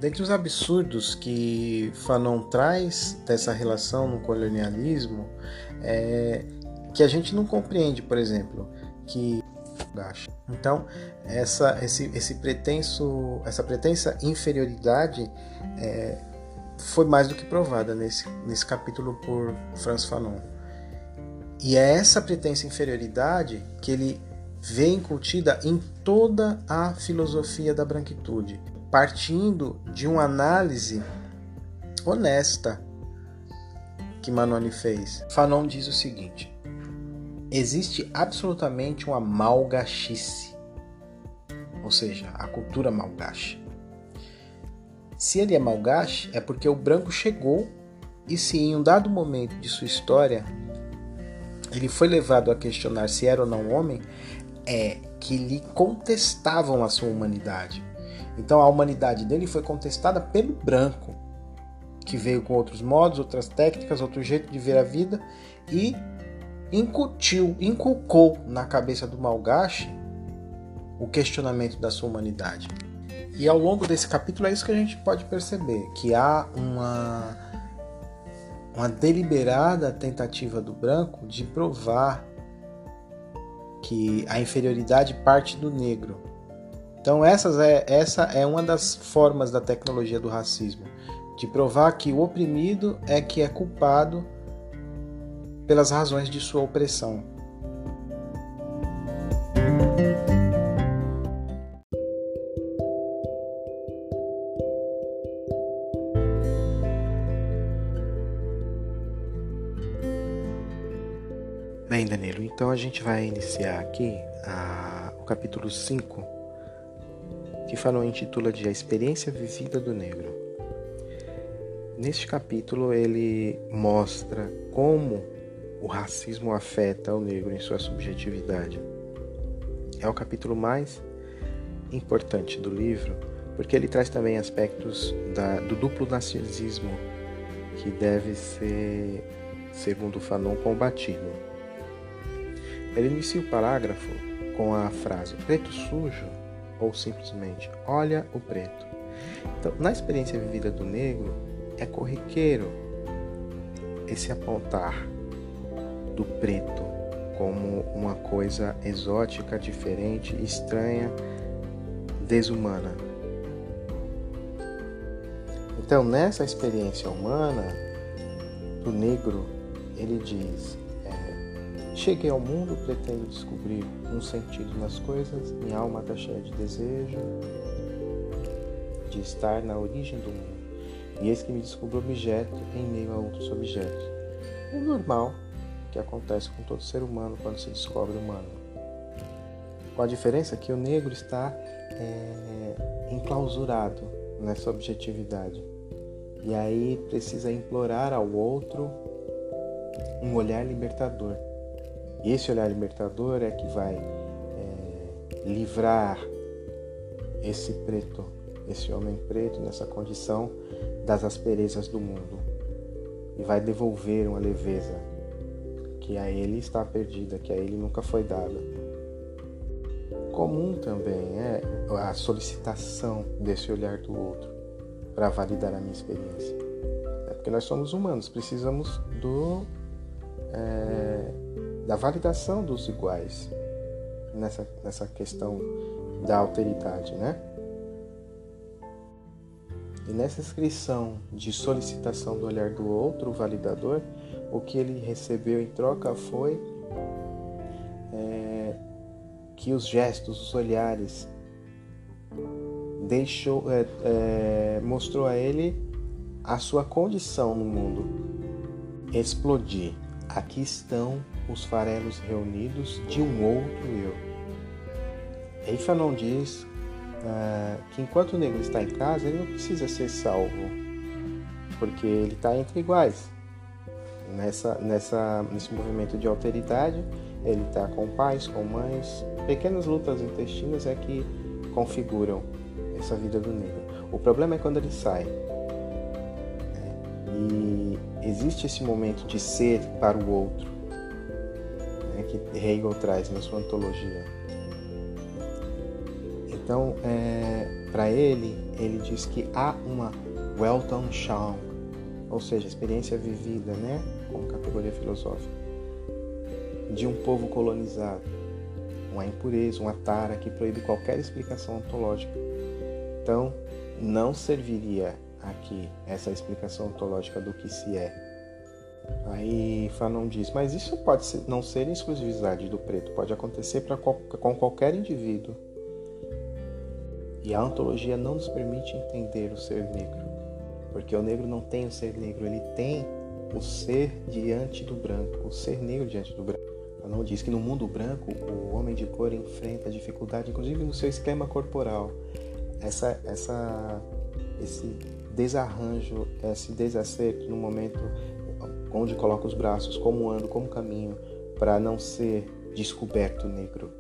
Dentre os absurdos que Fanon traz dessa relação no colonialismo, é que a gente não compreende, por exemplo, que então essa esse, esse pretenso essa pretensa inferioridade é, foi mais do que provada nesse, nesse capítulo por Franz Fanon. E é essa pretensa inferioridade que ele vê incutida em toda a filosofia da branquitude partindo de uma análise honesta que Manoni fez. Fanon diz o seguinte: existe absolutamente uma malgachice, ou seja, a cultura malgache. Se ele é malgache, é porque o branco chegou e se em um dado momento de sua história ele foi levado a questionar se era ou não homem, é que lhe contestavam a sua humanidade. Então a humanidade dele foi contestada pelo branco, que veio com outros modos, outras técnicas, outro jeito de ver a vida e incutiu, inculcou na cabeça do Malgache o questionamento da sua humanidade. E ao longo desse capítulo é isso que a gente pode perceber, que há uma uma deliberada tentativa do branco de provar que a inferioridade parte do negro, então essas é, essa é uma das formas da tecnologia do racismo, de provar que o oprimido é que é culpado pelas razões de sua opressão. Gente vai iniciar aqui a, o capítulo 5 que Fanon intitula de A Experiência Vivida do Negro. Neste capítulo, ele mostra como o racismo afeta o negro em sua subjetividade. É o capítulo mais importante do livro, porque ele traz também aspectos da, do duplo narcisismo que deve ser, segundo Fanon, combatido. Ele inicia o parágrafo com a frase preto sujo ou simplesmente olha o preto. Então, na experiência vivida do negro, é corriqueiro esse apontar do preto como uma coisa exótica, diferente, estranha, desumana. Então, nessa experiência humana, do negro, ele diz: Cheguei ao mundo, pretendo descobrir um sentido nas coisas, minha alma está cheia de desejo de estar na origem do mundo. E eis que me descubro objeto em meio a outros objetos. O normal que acontece com todo ser humano quando se descobre humano. Com a diferença que o negro está é, enclausurado nessa objetividade. E aí precisa implorar ao outro um olhar libertador. E esse olhar libertador é que vai é, livrar esse preto, esse homem preto nessa condição das asperezas do mundo e vai devolver uma leveza que a ele está perdida, que a ele nunca foi dada. Comum também é a solicitação desse olhar do outro para validar a minha experiência. É porque nós somos humanos, precisamos do é, da validação dos iguais nessa, nessa questão da alteridade, né? E nessa inscrição de solicitação do olhar do outro, validador, o que ele recebeu em troca foi é, que os gestos, os olhares, deixou, é, é, mostrou a ele a sua condição no mundo. Explodir. Aqui estão os farelos reunidos de um outro eu. Eifa não diz uh, que enquanto o negro está em casa, ele não precisa ser salvo, porque ele está entre iguais. Nessa, nessa, nesse movimento de alteridade, ele está com pais, com mães. Pequenas lutas intestinas é que configuram essa vida do negro. O problema é quando ele sai. E existe esse momento de ser para o outro, né? que Hegel traz na sua antologia. Então, é, para ele, ele diz que há uma Weltanschauung, ou seja, experiência vivida, né, como categoria filosófica, de um povo colonizado, uma impureza, uma tara que proíbe qualquer explicação ontológica. Então, não serviria aqui essa explicação ontológica do que se é. Aí Fanon diz, mas isso pode não ser exclusividade do preto, pode acontecer pra, com qualquer indivíduo. E a ontologia não nos permite entender o ser negro, porque o negro não tem o ser negro, ele tem o ser diante do branco, o ser negro diante do branco. Não diz que no mundo branco o homem de cor enfrenta dificuldade, inclusive no seu esquema corporal. Essa, essa, esse desarranjo, esse desacerto no momento onde coloca os braços, como ando, como caminho, para não ser descoberto negro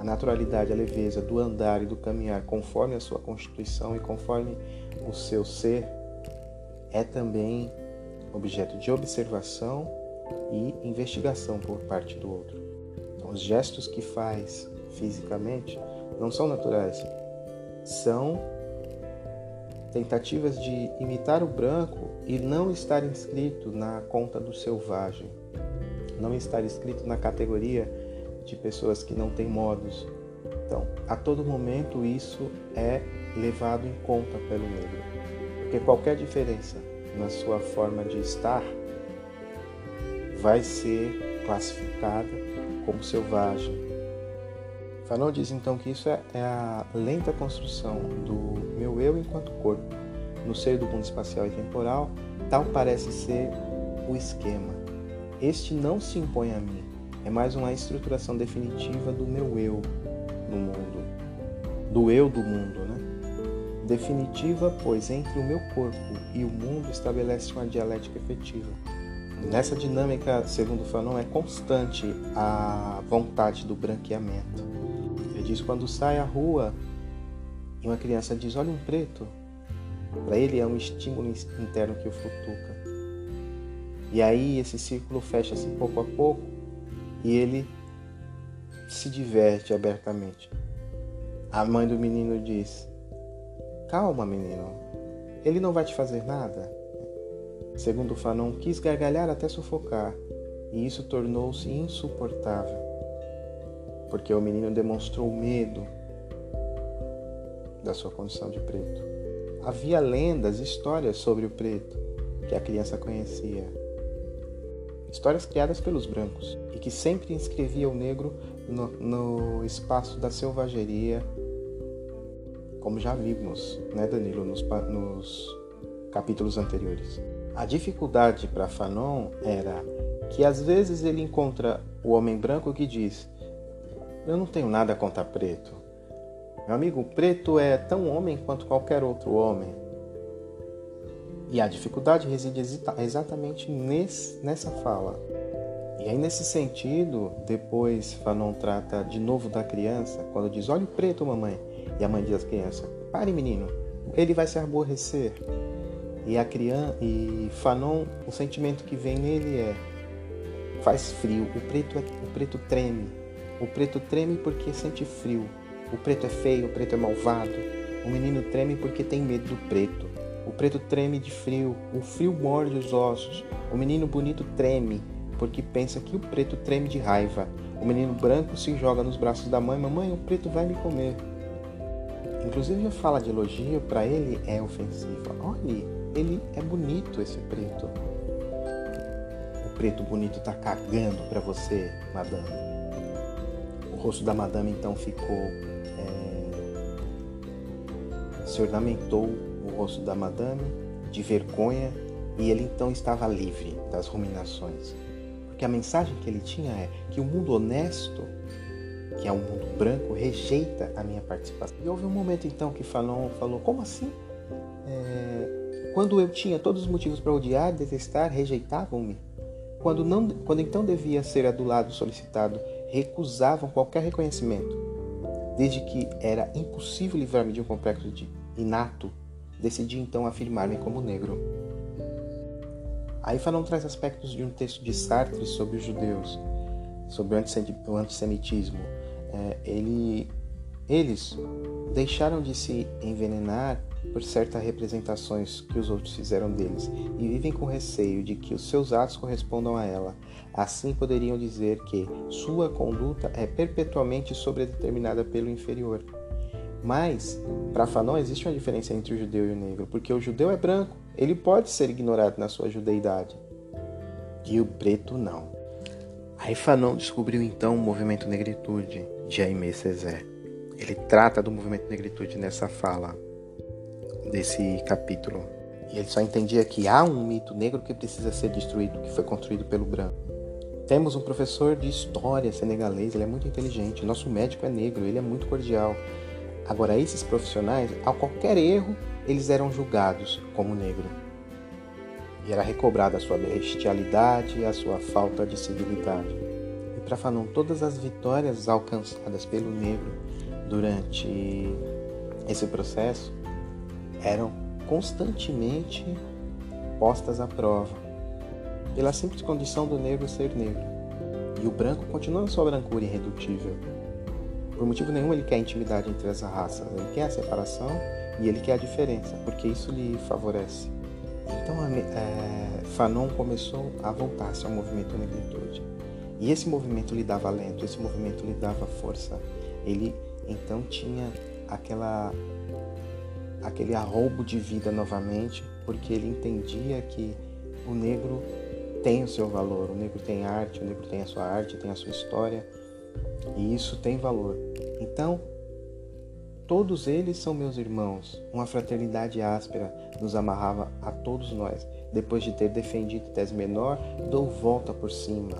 a naturalidade, a leveza do andar e do caminhar conforme a sua constituição e conforme o seu ser é também objeto de observação e investigação por parte do outro. Então, os gestos que faz fisicamente não são naturais, são tentativas de imitar o branco e não estar inscrito na conta do selvagem, não estar inscrito na categoria de pessoas que não têm modos. Então, a todo momento isso é levado em conta pelo negro, porque qualquer diferença na sua forma de estar vai ser classificada como selvagem. Fanon diz então que isso é, é a lenta construção do eu enquanto corpo no seio do mundo espacial e temporal, tal parece ser o esquema. Este não se impõe a mim, é mais uma estruturação definitiva do meu eu no mundo, do eu do mundo, né? Definitiva, pois entre o meu corpo e o mundo estabelece uma dialética efetiva. Nessa dinâmica, segundo Fanon, é constante a vontade do branqueamento. Ele diz quando sai à rua e uma criança diz: Olha um preto. Para ele é um estímulo interno que o futuca. E aí esse círculo fecha-se pouco a pouco e ele se diverte abertamente. A mãe do menino diz: Calma, menino, ele não vai te fazer nada. Segundo Fanon, quis gargalhar até sufocar, e isso tornou-se insuportável, porque o menino demonstrou medo da sua condição de preto. Havia lendas, histórias sobre o preto que a criança conhecia. Histórias criadas pelos brancos e que sempre inscrevia o negro no, no espaço da selvageria, como já vimos, né, Danilo, nos, nos capítulos anteriores. A dificuldade para Fanon era que às vezes ele encontra o homem branco que diz: Eu não tenho nada contra preto. Meu amigo, preto é tão homem quanto qualquer outro homem. E a dificuldade reside exatamente nesse, nessa fala. E aí, nesse sentido, depois Fanon trata de novo da criança, quando diz: Olha o preto, mamãe. E a mãe diz às crianças: Pare, menino, ele vai se aborrecer. E a criança e Fanon, o sentimento que vem nele é faz frio, o preto é, o preto treme. O preto treme porque sente frio. O preto é feio, o preto é malvado. O menino treme porque tem medo do preto. O preto treme de frio, o frio morde os ossos. O menino bonito treme porque pensa que o preto treme de raiva. O menino branco se joga nos braços da mãe: Mamãe, o preto vai me comer. Inclusive a fala de elogio para ele é ofensiva. Olhe, ele é bonito esse preto. O preto bonito tá cagando para você, madame. O rosto da madame então ficou. Se ornamentou o rosto da madame de vergonha e ele então estava livre das ruminações. Porque a mensagem que ele tinha é que o mundo honesto, que é um mundo branco, rejeita a minha participação. E houve um momento então que Fanon falou: Como assim? É quando eu tinha todos os motivos para odiar, detestar, rejeitavam-me. Quando, não, quando então devia ser adulado, solicitado, recusavam qualquer reconhecimento. Desde que era impossível livrar-me de um complexo de inato, decidi então afirmar-me como negro. Aí Fanon traz aspectos de um texto de Sartre sobre os judeus, sobre o antissemitismo. É, ele, eles deixaram de se envenenar por certas representações que os outros fizeram deles e vivem com receio de que os seus atos correspondam a ela. Assim poderiam dizer que sua conduta é perpetuamente sobredeterminada pelo inferior. Mas, para Fanon, existe uma diferença entre o judeu e o negro, porque o judeu é branco, ele pode ser ignorado na sua judeidade, e o preto não. Aí Fanon descobriu então o movimento negritude de Aimé Césaire. Ele trata do movimento negritude nessa fala desse capítulo. E ele só entendia que há um mito negro que precisa ser destruído, que foi construído pelo branco. Temos um professor de história senegalês, ele é muito inteligente. Nosso médico é negro, ele é muito cordial. Agora, esses profissionais, a qualquer erro, eles eram julgados como negro. E era recobrada a sua bestialidade e a sua falta de civilidade. E para Fanon, todas as vitórias alcançadas pelo negro durante esse processo eram constantemente postas à prova, pela simples condição do negro ser negro. E o branco continua na sua brancura irredutível. Por motivo nenhum ele quer intimidade entre as raças, ele quer a separação e ele quer a diferença, porque isso lhe favorece. Então é, Fanon começou a voltar-se ao movimento negritude. E esse movimento lhe dava alento, esse movimento lhe dava força. Ele então tinha aquela aquele arroubo de vida novamente, porque ele entendia que o negro tem o seu valor, o negro tem arte, o negro tem a sua arte, tem a sua história, e isso tem valor. Então, todos eles são meus irmãos. Uma fraternidade áspera nos amarrava a todos nós. Depois de ter defendido tese menor, dou volta por cima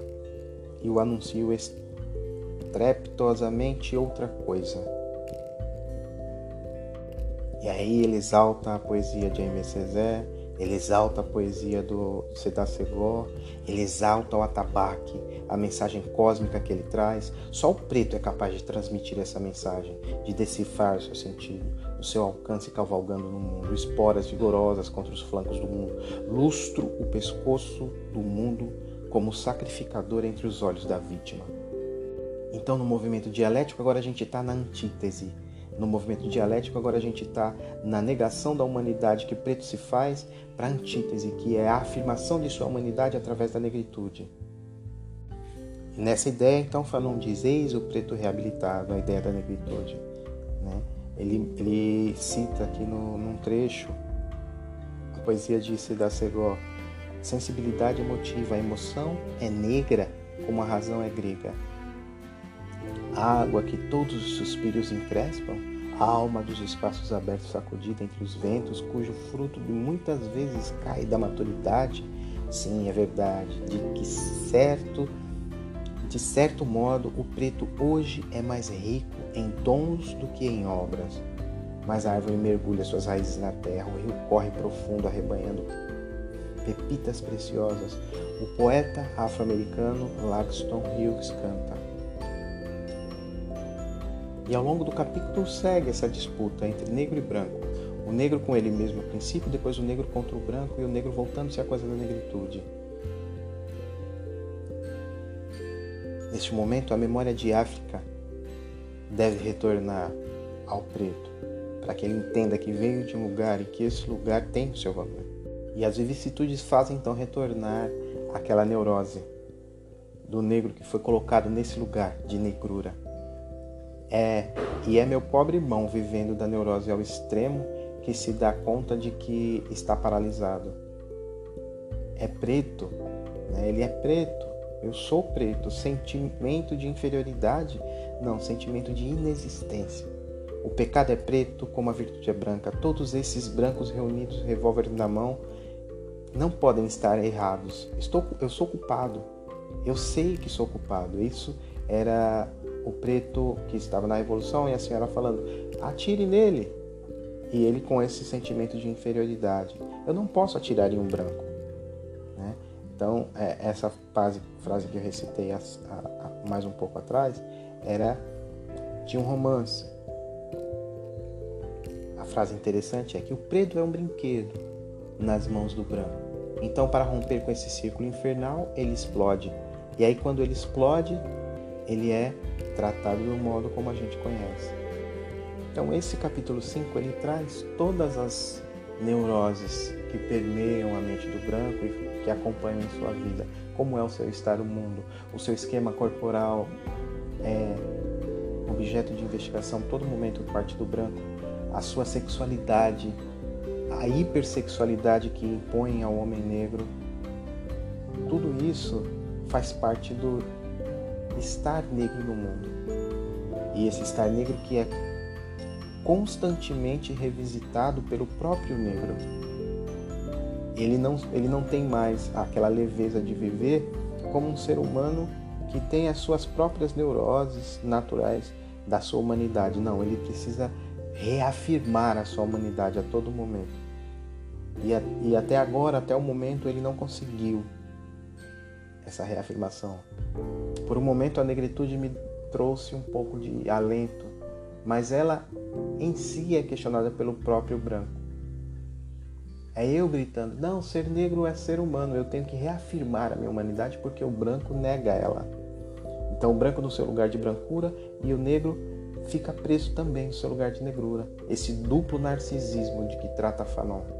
e o anuncio estrepitosamente outra coisa e aí ele exalta a poesia de Aimé Césaire, ele exalta a poesia do Seda Segó, ele exalta o atabaque, a mensagem cósmica que ele traz. Só o preto é capaz de transmitir essa mensagem, de decifrar o seu sentido, o seu alcance cavalgando no mundo, esporas vigorosas contra os flancos do mundo, lustro o pescoço do mundo como sacrificador entre os olhos da vítima. Então, no movimento dialético, agora a gente está na antítese no movimento dialético, agora a gente está na negação da humanidade que preto se faz para a antítese, que é a afirmação de sua humanidade através da negritude. E nessa ideia, então, Fanon diz: Eis o preto reabilitado, a ideia da negritude. Né? Ele, ele cita aqui no, num trecho a poesia de Seda Segó: sensibilidade emotiva, a emoção é negra como a razão é grega. A água que todos os suspiros encrespam a alma dos espaços abertos sacudida entre os ventos, cujo fruto muitas vezes cai da maturidade, sim, é verdade, de que certo, de certo modo o preto hoje é mais rico em dons do que em obras. Mas a árvore mergulha suas raízes na terra, o rio corre profundo, arrebanhando pepitas preciosas. O poeta afro-americano Langston Hughes canta. E ao longo do capítulo segue essa disputa entre negro e branco. O negro com ele mesmo no princípio, depois o negro contra o branco e o negro voltando-se à coisa da negritude. Neste momento, a memória de África deve retornar ao preto, para que ele entenda que veio de um lugar e que esse lugar tem o seu valor. E as vicissitudes fazem então retornar aquela neurose do negro que foi colocado nesse lugar de negrura. É, e é meu pobre irmão vivendo da neurose ao extremo que se dá conta de que está paralisado. É preto, né? ele é preto, eu sou preto. Sentimento de inferioridade? Não, sentimento de inexistência. O pecado é preto como a virtude é branca. Todos esses brancos reunidos, revólver na mão, não podem estar errados. Estou, eu sou culpado. Eu sei que sou culpado. Isso era o preto que estava na revolução e a senhora falando: atire nele. E ele com esse sentimento de inferioridade. Eu não posso atirar em um branco. Né? Então, é, essa frase, frase que eu recitei a, a, a, mais um pouco atrás era de um romance. A frase interessante é que o preto é um brinquedo nas mãos do branco. Então, para romper com esse círculo infernal, ele explode. E aí, quando ele explode, ele é tratado do modo como a gente conhece. Então esse capítulo 5 ele traz todas as neuroses que permeiam a mente do branco e que acompanham em sua vida. Como é o seu estar no mundo, o seu esquema corporal é objeto de investigação todo momento por parte do branco, a sua sexualidade, a hipersexualidade que impõe ao homem negro. Tudo isso faz parte do estar negro no mundo. E esse estar negro que é constantemente revisitado pelo próprio negro. Ele não, ele não tem mais aquela leveza de viver como um ser humano que tem as suas próprias neuroses naturais da sua humanidade. Não, ele precisa reafirmar a sua humanidade a todo momento. E, e até agora, até o momento, ele não conseguiu essa reafirmação. Por um momento a negritude me trouxe um pouco de alento, mas ela em si é questionada pelo próprio branco. É eu gritando: não, ser negro é ser humano, eu tenho que reafirmar a minha humanidade porque o branco nega ela. Então o branco no seu lugar de brancura e o negro fica preso também no seu lugar de negrura. Esse duplo narcisismo de que trata Fanon.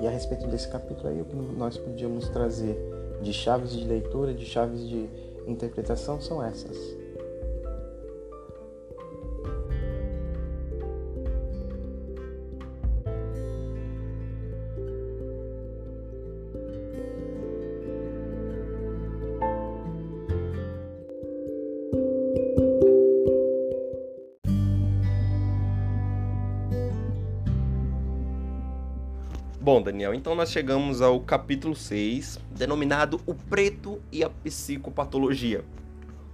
E a respeito desse capítulo aí, o que nós podíamos trazer de chaves de leitura, de chaves de interpretação são essas. Bom, Daniel, então nós chegamos ao capítulo 6, denominado O Preto e a Psicopatologia.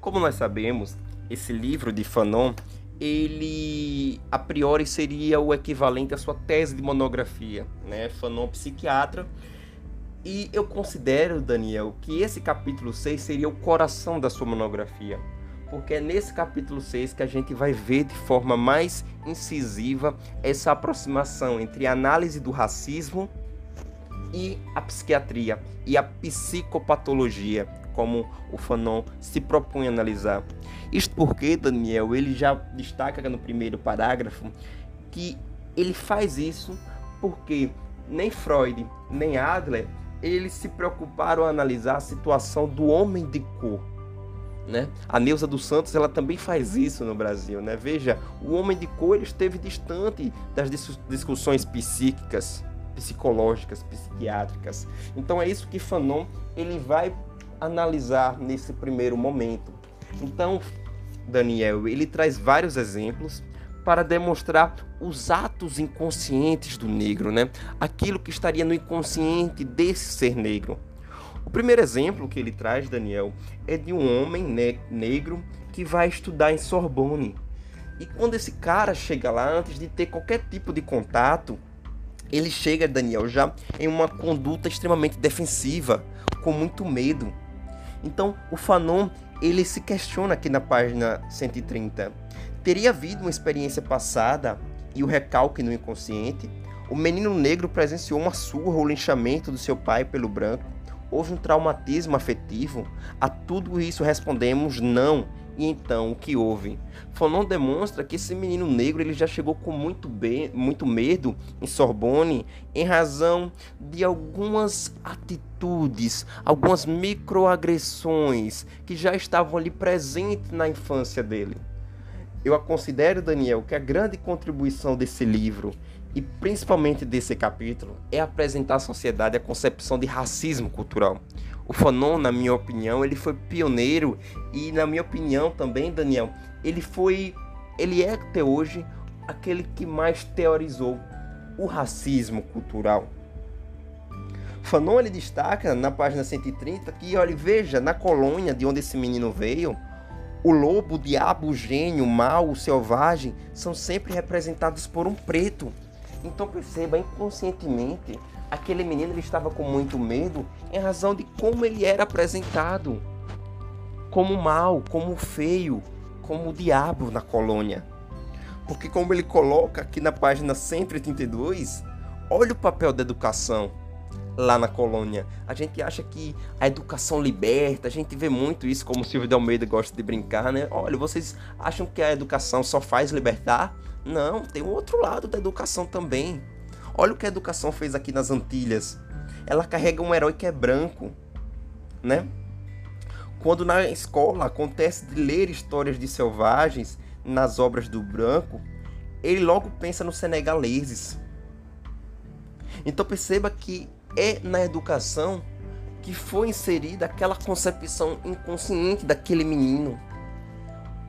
Como nós sabemos, esse livro de Fanon, ele a priori seria o equivalente à sua tese de monografia, né? Fanon psiquiatra. E eu considero, Daniel, que esse capítulo 6 seria o coração da sua monografia. Porque é nesse capítulo 6 que a gente vai ver de forma mais incisiva essa aproximação entre a análise do racismo e a psiquiatria e a psicopatologia, como o Fanon se propõe a analisar. Isto porque, Daniel, ele já destaca no primeiro parágrafo que ele faz isso porque nem Freud nem Adler eles se preocuparam a analisar a situação do homem de cor. Né? A Neuza dos Santos ela também faz isso no Brasil. Né? Veja, o homem de cor esteve distante das discussões psíquicas, psicológicas, psiquiátricas. Então é isso que Fanon ele vai analisar nesse primeiro momento. Então, Daniel, ele traz vários exemplos para demonstrar os atos inconscientes do negro, né? Aquilo que estaria no inconsciente desse ser negro. Primeiro exemplo que ele traz, Daniel, é de um homem ne negro que vai estudar em Sorbonne. E quando esse cara chega lá, antes de ter qualquer tipo de contato, ele chega, Daniel, já em uma conduta extremamente defensiva, com muito medo. Então, o Fanon, ele se questiona aqui na página 130. Teria havido uma experiência passada e o recalque no inconsciente? O menino negro presenciou uma surra ou linchamento do seu pai pelo branco? Houve um traumatismo afetivo? A tudo isso respondemos não. E então, o que houve? Fanon demonstra que esse menino negro ele já chegou com muito, bem, muito medo em Sorbonne em razão de algumas atitudes, algumas microagressões que já estavam ali presentes na infância dele. Eu considero, Daniel, que a grande contribuição desse livro e principalmente desse capítulo é apresentar à sociedade a concepção de racismo cultural. O Fanon, na minha opinião, ele foi pioneiro e, na minha opinião também, Daniel, ele foi, ele é até hoje aquele que mais teorizou o racismo cultural. Fanon ele destaca na página 130 que, olha, veja, na colônia de onde esse menino veio, o lobo, o diabo, o gênio, o mal, o selvagem são sempre representados por um preto. Então perceba, inconscientemente, aquele menino ele estava com muito medo em razão de como ele era apresentado. Como mal, como feio, como diabo na colônia. Porque como ele coloca aqui na página 132, olha o papel da educação lá na colônia. A gente acha que a educação liberta, a gente vê muito isso, como o Silvio de Almeida gosta de brincar, né? Olha, vocês acham que a educação só faz libertar? Não, tem um outro lado da educação também. Olha o que a educação fez aqui nas Antilhas. Ela carrega um herói que é branco, né? Quando na escola acontece de ler histórias de selvagens nas obras do branco, ele logo pensa nos senegaleses. Então perceba que é na educação que foi inserida aquela concepção inconsciente daquele menino.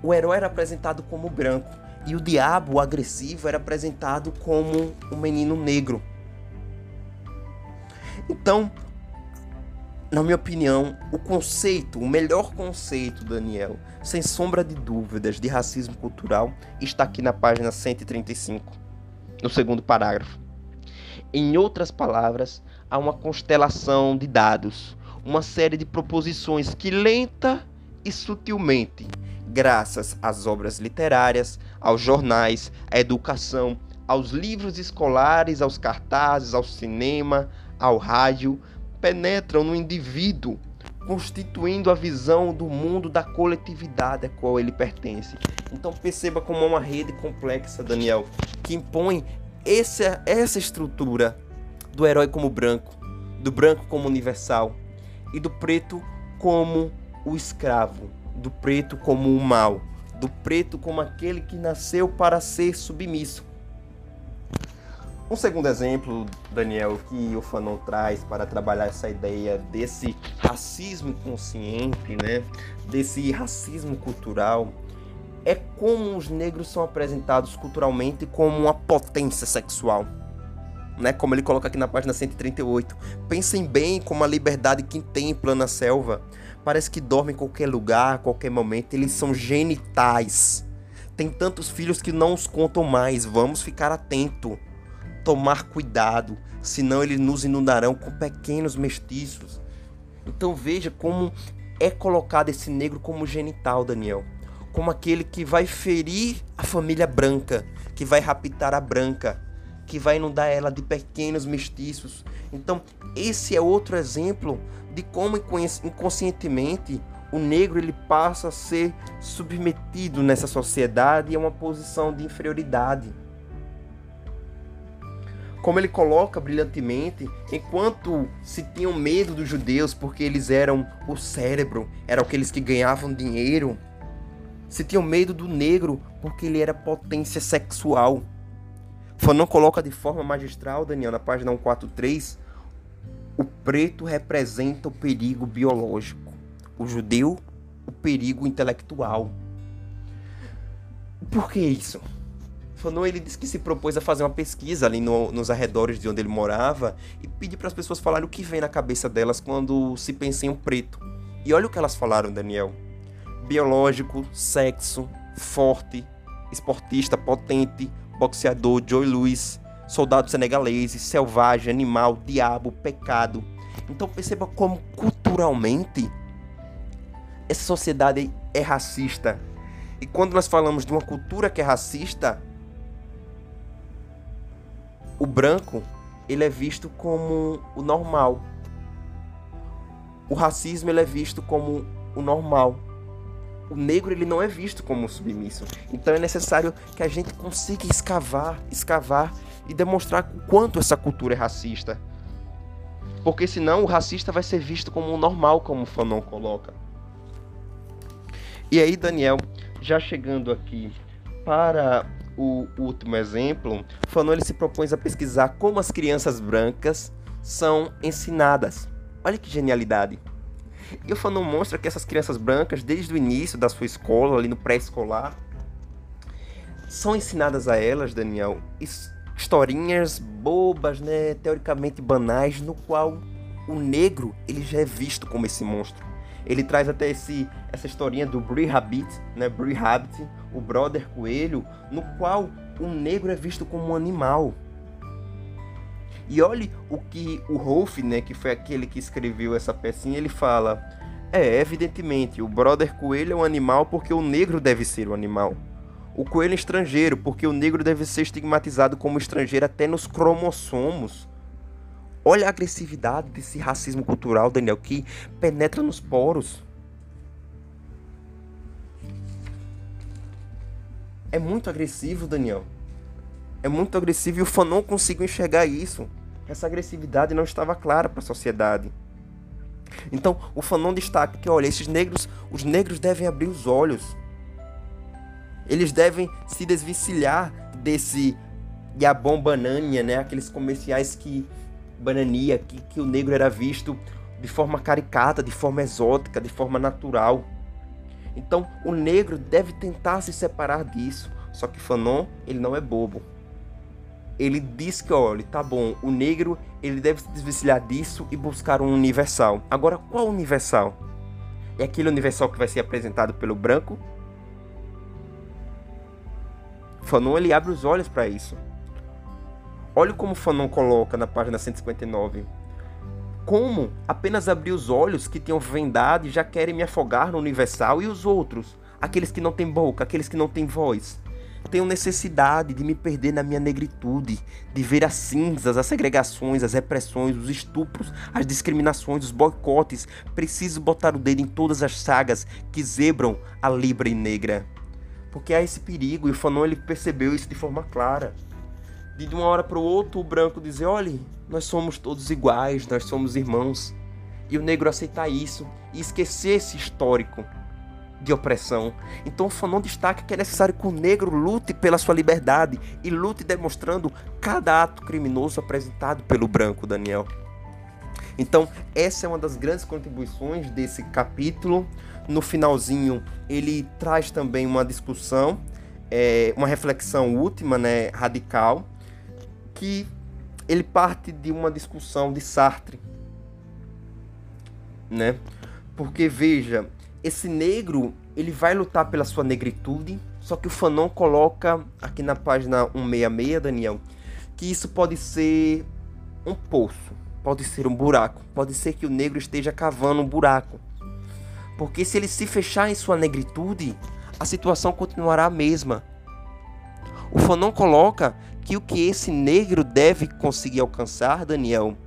O herói era apresentado como branco e o diabo, o agressivo, era apresentado como um menino negro. Então, na minha opinião, o conceito, o melhor conceito, Daniel, sem sombra de dúvidas, de racismo cultural, está aqui na página 135, no segundo parágrafo. Em outras palavras, há uma constelação de dados, uma série de proposições que lenta e sutilmente graças às obras literárias, aos jornais, à educação, aos livros escolares, aos cartazes, ao cinema, ao rádio, penetram no indivíduo, constituindo a visão do mundo da coletividade a qual ele pertence. Então perceba como é uma rede complexa, Daniel, que impõe essa, essa estrutura do herói como branco, do branco como universal e do preto como o escravo do preto como o mal, do preto como aquele que nasceu para ser submisso. Um segundo exemplo, Daniel, que o Fanon traz para trabalhar essa ideia desse racismo inconsciente, né? desse racismo cultural, é como os negros são apresentados culturalmente como uma potência sexual. Né? Como ele coloca aqui na página 138. Pensem bem como a liberdade que contempla na selva parece que dormem em qualquer lugar, a qualquer momento, eles são genitais. Tem tantos filhos que não os contam mais. Vamos ficar atento, tomar cuidado, senão eles nos inundarão com pequenos mestiços. Então veja como é colocado esse negro como genital, Daniel, como aquele que vai ferir a família branca, que vai raptar a branca, que vai inundar ela de pequenos mestiços. Então, esse é outro exemplo de como inconscientemente o negro ele passa a ser submetido nessa sociedade a uma posição de inferioridade. Como ele coloca brilhantemente, enquanto se tinham medo dos judeus porque eles eram o cérebro, eram aqueles que ganhavam dinheiro, se tinham medo do negro porque ele era potência sexual. Fanon coloca de forma magistral, Daniel, na página 143, o preto representa o perigo biológico, o judeu, o perigo intelectual. Por que isso? Fanon ele disse que se propôs a fazer uma pesquisa ali no, nos arredores de onde ele morava e pedir para as pessoas falarem o que vem na cabeça delas quando se pensa em um preto. E olha o que elas falaram, Daniel: biológico, sexo, forte, esportista, potente, boxeador, Joy Lewis, soldado senegalês, selvagem, animal, diabo, pecado. Então perceba como culturalmente essa sociedade é racista. E quando nós falamos de uma cultura que é racista, o branco ele é visto como o normal. O racismo ele é visto como o normal o negro ele não é visto como submisso. Então é necessário que a gente consiga escavar, escavar e demonstrar o quanto essa cultura é racista. Porque senão o racista vai ser visto como normal, como o Fanon coloca. E aí, Daniel, já chegando aqui para o último exemplo, Fanon ele se propõe a pesquisar como as crianças brancas são ensinadas. Olha que genialidade! E o mostra que essas crianças brancas, desde o início da sua escola, ali no pré-escolar, são ensinadas a elas, Daniel, historinhas bobas, né, teoricamente banais, no qual o negro ele já é visto como esse monstro. Ele traz até esse, essa historinha do Brie Rabbit, né, Brie Rabbit, o brother coelho, no qual o negro é visto como um animal. E olhe o que o Rolf, né, que foi aquele que escreveu essa pecinha, ele fala: É, evidentemente, o brother coelho é um animal porque o negro deve ser o um animal. O coelho é estrangeiro porque o negro deve ser estigmatizado como estrangeiro até nos cromossomos. Olha a agressividade desse racismo cultural, Daniel, que penetra nos poros. É muito agressivo, Daniel é muito agressivo e o Fanon conseguiu enxergar isso. Essa agressividade não estava clara para a sociedade. Então, o Fanon destaca que, olha, esses negros, os negros devem abrir os olhos. Eles devem se desvencilhar desse Yabon Banania, né? Aqueles comerciais que banania, que, que o negro era visto de forma caricata, de forma exótica, de forma natural. Então, o negro deve tentar se separar disso. Só que Fanon, ele não é bobo ele diz que, olha, tá bom, o negro ele deve se desvencilhar disso e buscar um universal. Agora, qual universal? É aquele universal que vai ser apresentado pelo branco? Fanon ele abre os olhos para isso. Olha como Fanon coloca na página 159. Como apenas abrir os olhos que tinham vendado e já querem me afogar no universal e os outros, aqueles que não têm boca, aqueles que não têm voz. Tenho necessidade de me perder na minha negritude, de ver as cinzas, as segregações, as repressões, os estupros, as discriminações, os boicotes. Preciso botar o dedo em todas as sagas que zebram a Libra e Negra. Porque há esse perigo e o Fanon ele percebeu isso de forma clara. De uma hora para o outro, o branco dizer: olhe, nós somos todos iguais, nós somos irmãos. E o negro aceitar isso e esquecer esse histórico de opressão. Então Fanon destaca que é necessário que o negro lute pela sua liberdade e lute demonstrando cada ato criminoso apresentado pelo branco, Daniel. Então, essa é uma das grandes contribuições desse capítulo. No finalzinho, ele traz também uma discussão, é, uma reflexão última, né, radical, que ele parte de uma discussão de Sartre, né? Porque veja, esse negro, ele vai lutar pela sua negritude, Só que o Fanon coloca aqui na página 166, Daniel, que isso pode ser um poço, pode ser um buraco, pode ser que o negro esteja cavando um buraco. Porque se ele se fechar em sua negritude, a situação continuará a mesma. O Fanon coloca que o que esse negro deve conseguir alcançar, Daniel,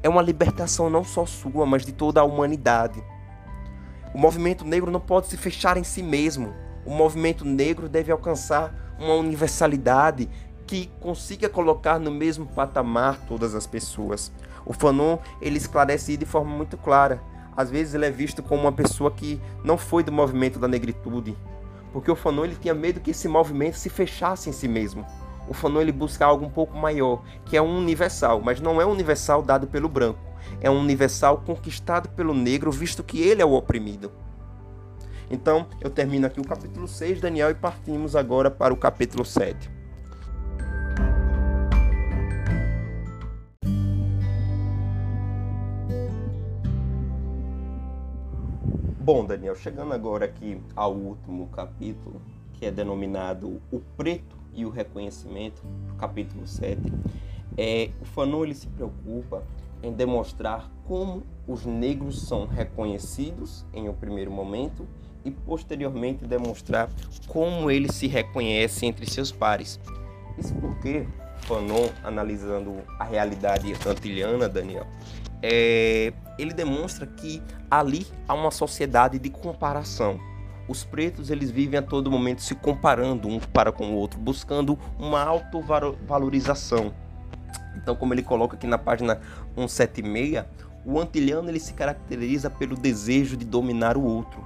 é uma libertação não só sua, mas de toda a humanidade. O movimento negro não pode se fechar em si mesmo. O movimento negro deve alcançar uma universalidade que consiga colocar no mesmo patamar todas as pessoas. O Fanon ele esclarece de forma muito clara. Às vezes ele é visto como uma pessoa que não foi do movimento da negritude, porque o Fanon ele tinha medo que esse movimento se fechasse em si mesmo. O Fanon ele busca algo um pouco maior, que é um universal, mas não é um universal dado pelo branco, é um universal conquistado pelo negro, visto que ele é o oprimido. Então, eu termino aqui o capítulo 6, Daniel, e partimos agora para o capítulo 7. Bom, Daniel, chegando agora aqui ao último capítulo, que é denominado O Preto e o Reconhecimento, capítulo 7, é, o Fanon ele se preocupa em demonstrar como os negros são reconhecidos em um primeiro momento e posteriormente demonstrar como ele se reconhece entre seus pares. Isso porque Fanon, analisando a realidade antilhana, Daniel, é, ele demonstra que ali há uma sociedade de comparação. Os pretos eles vivem a todo momento se comparando um para com o outro, buscando uma autovalorização. Então, como ele coloca aqui na página 176, o antilhano ele se caracteriza pelo desejo de dominar o outro.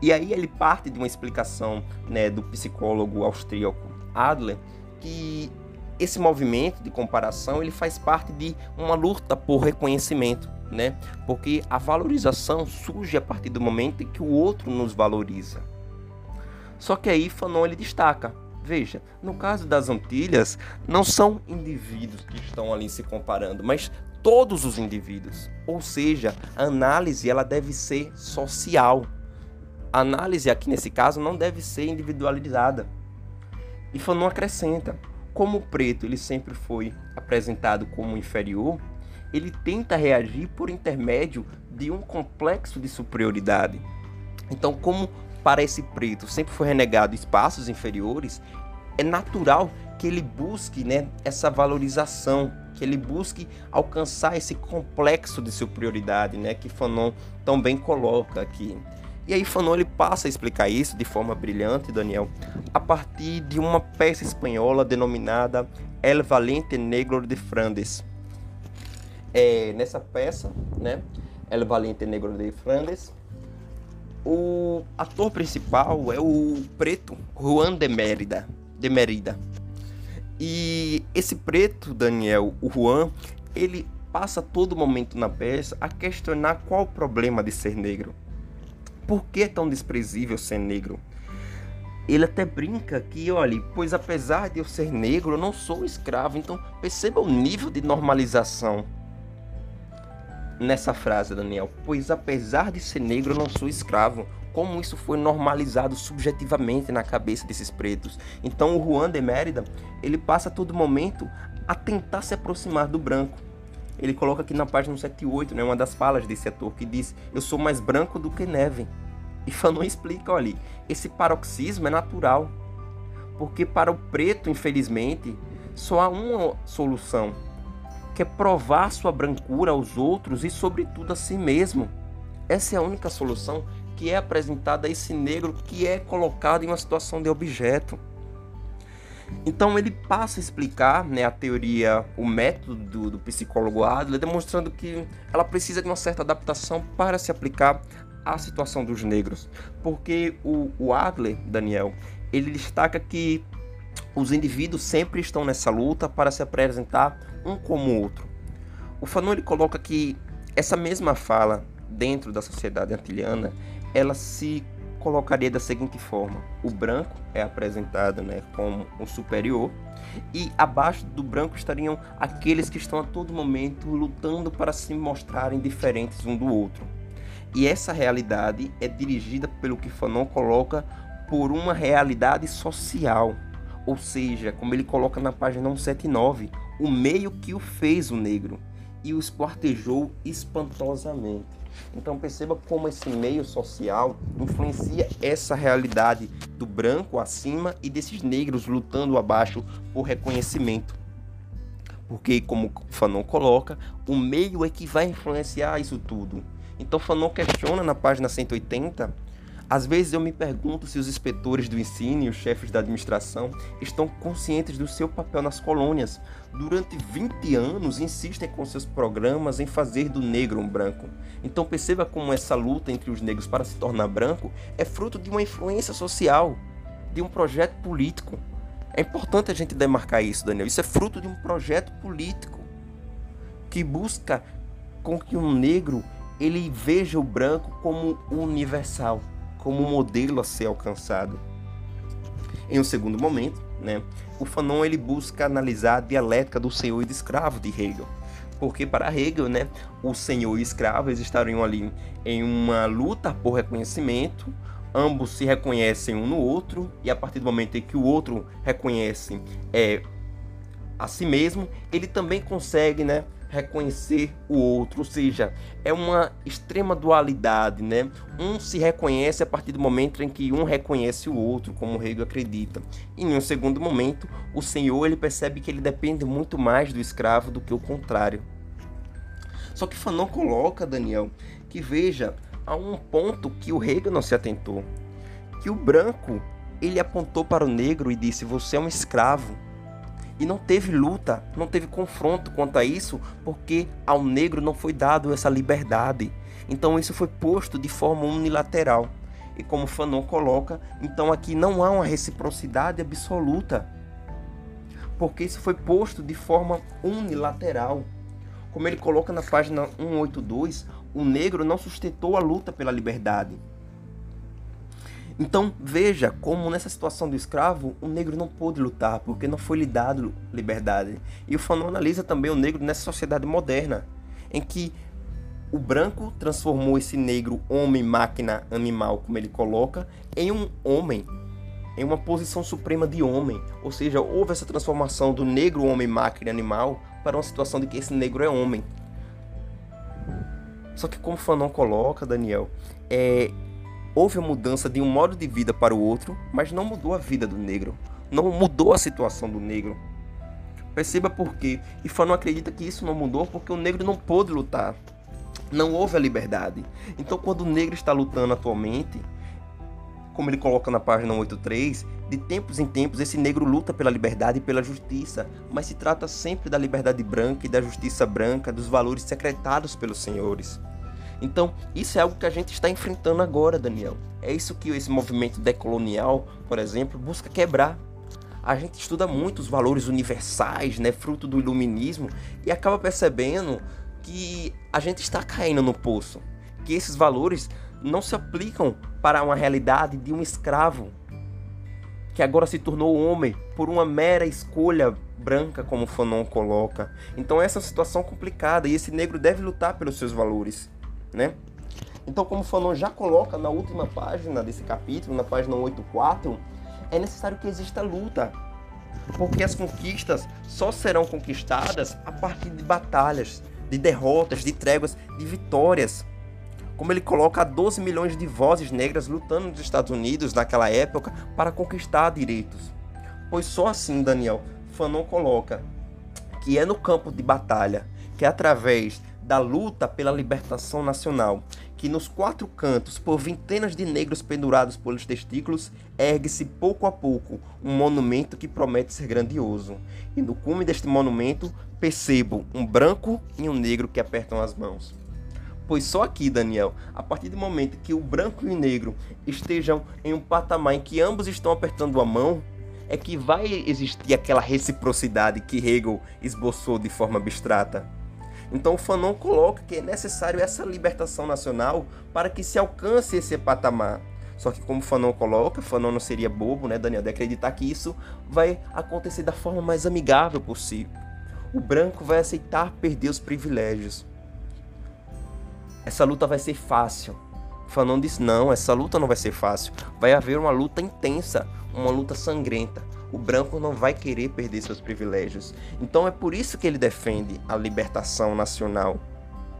E aí ele parte de uma explicação né, do psicólogo austríaco Adler que esse movimento de comparação ele faz parte de uma luta por reconhecimento, né? Porque a valorização surge a partir do momento em que o outro nos valoriza. Só que aí Fanon ele destaca, veja, no caso das Antilhas, não são indivíduos que estão ali se comparando, mas todos os indivíduos. Ou seja, a análise ela deve ser social, a análise aqui nesse caso não deve ser individualizada. E Fanon acrescenta, como o preto ele sempre foi apresentado como inferior, ele tenta reagir por intermédio de um complexo de superioridade. Então, como para esse preto sempre foi renegado espaços inferiores, é natural que ele busque né, essa valorização, que ele busque alcançar esse complexo de superioridade, né, que Fanon também coloca aqui. E aí Fanon ele passa a explicar isso de forma brilhante, Daniel, a partir de uma peça espanhola denominada El Valente Negro de Flandes. É, nessa peça, né, El Valente Negro de Flandes, o ator principal é o preto Juan de Mérida, de Merida. E esse preto, Daniel, o Juan, ele passa todo momento na peça a questionar qual o problema de ser negro por que é tão desprezível ser negro? Ele até brinca que, olha, pois apesar de eu ser negro, eu não sou escravo. Então perceba o nível de normalização nessa frase, Daniel. Pois apesar de ser negro, eu não sou escravo. Como isso foi normalizado subjetivamente na cabeça desses pretos. Então o Juan de Mérida, ele passa todo momento a tentar se aproximar do branco ele coloca aqui na página 78, né, uma das falas desse ator, que diz: Eu sou mais branco do que neve. E Fanon explica: olha, esse paroxismo é natural. Porque para o preto, infelizmente, só há uma solução, que é provar sua brancura aos outros e, sobretudo, a si mesmo. Essa é a única solução que é apresentada a esse negro que é colocado em uma situação de objeto. Então ele passa a explicar né, a teoria, o método do, do psicólogo Adler, demonstrando que ela precisa de uma certa adaptação para se aplicar à situação dos negros. Porque o, o Adler, Daniel, ele destaca que os indivíduos sempre estão nessa luta para se apresentar um como o outro. O Fanon ele coloca que essa mesma fala dentro da sociedade antilhana, ela se colocaria da seguinte forma: o branco é apresentado né, como o superior, e abaixo do branco estariam aqueles que estão a todo momento lutando para se mostrarem diferentes um do outro. E essa realidade é dirigida pelo que Fanon coloca por uma realidade social. Ou seja, como ele coloca na página 179, o meio que o fez o negro e o esquartejou espantosamente. Então perceba como esse meio social influencia essa realidade do branco acima e desses negros lutando abaixo por reconhecimento. Porque, como Fanon coloca, o meio é que vai influenciar isso tudo. Então Fanon questiona na página 180 às vezes eu me pergunto se os inspetores do ensino e os chefes da administração estão conscientes do seu papel nas colônias. Durante 20 anos insistem com seus programas em fazer do negro um branco. Então perceba como essa luta entre os negros para se tornar branco é fruto de uma influência social, de um projeto político. É importante a gente demarcar isso, Daniel. Isso é fruto de um projeto político que busca com que um negro ele veja o branco como universal como modelo a ser alcançado. Em um segundo momento, né, o Fanon ele busca analisar a dialética do senhor e do escravo de Hegel. Porque para Hegel, né, o senhor e o escravo eles estariam ali em uma luta por reconhecimento, ambos se reconhecem um no outro, e a partir do momento em que o outro reconhece é, a si mesmo, ele também consegue né, reconhecer o outro, ou seja, é uma extrema dualidade, né? Um se reconhece a partir do momento em que um reconhece o outro, como o Hegel acredita. E em um segundo momento, o senhor ele percebe que ele depende muito mais do escravo do que o contrário. Só que Fanon coloca, Daniel, que veja, há um ponto que o Hegel não se atentou, que o branco ele apontou para o negro e disse: "Você é um escravo". E não teve luta, não teve confronto quanto a isso, porque ao negro não foi dado essa liberdade. Então isso foi posto de forma unilateral. E como Fanon coloca, então aqui não há uma reciprocidade absoluta. Porque isso foi posto de forma unilateral. Como ele coloca na página 182, o negro não sustentou a luta pela liberdade. Então veja como nessa situação do escravo o negro não pôde lutar porque não foi lhe dado liberdade. E o Fanon analisa também o negro nessa sociedade moderna, em que o branco transformou esse negro homem, máquina, animal, como ele coloca, em um homem, em uma posição suprema de homem. Ou seja, houve essa transformação do negro homem, máquina, animal para uma situação de que esse negro é homem. Só que como Fanon coloca, Daniel, é, houve a mudança de um modo de vida para o outro, mas não mudou a vida do negro, não mudou a situação do negro. Perceba por quê. E Fanon acredita que isso não mudou porque o negro não pôde lutar. Não houve a liberdade. Então, quando o negro está lutando atualmente, como ele coloca na página 83, de tempos em tempos esse negro luta pela liberdade e pela justiça, mas se trata sempre da liberdade branca e da justiça branca, dos valores secretados pelos senhores. Então, isso é algo que a gente está enfrentando agora, Daniel. É isso que esse movimento decolonial, por exemplo, busca quebrar. A gente estuda muito os valores universais, né, fruto do iluminismo, e acaba percebendo que a gente está caindo no poço, que esses valores não se aplicam para uma realidade de um escravo que agora se tornou homem por uma mera escolha branca, como Fanon coloca. Então essa é uma situação complicada e esse negro deve lutar pelos seus valores né? Então, como Fanon já coloca na última página desse capítulo, na página 84, é necessário que exista luta, porque as conquistas só serão conquistadas a partir de batalhas, de derrotas, de tréguas, de vitórias. Como ele coloca 12 milhões de vozes negras lutando nos Estados Unidos naquela época para conquistar direitos. Pois só assim, Daniel, Fanon coloca que é no campo de batalha, que é através da luta pela libertação nacional, que nos quatro cantos, por vintenas de negros pendurados pelos testículos, ergue-se pouco a pouco um monumento que promete ser grandioso. E no cume deste monumento percebo um branco e um negro que apertam as mãos. Pois só aqui, Daniel, a partir do momento que o branco e o negro estejam em um patamar em que ambos estão apertando a mão, é que vai existir aquela reciprocidade que Hegel esboçou de forma abstrata. Então o Fanon coloca que é necessário essa libertação nacional para que se alcance esse patamar. Só que como Fanon coloca, Fanon não seria bobo, né, Daniel, de acreditar que isso vai acontecer da forma mais amigável possível. O branco vai aceitar perder os privilégios. Essa luta vai ser fácil. Fanon diz: não, essa luta não vai ser fácil. Vai haver uma luta intensa, uma luta sangrenta. O branco não vai querer perder seus privilégios. Então é por isso que ele defende a libertação nacional.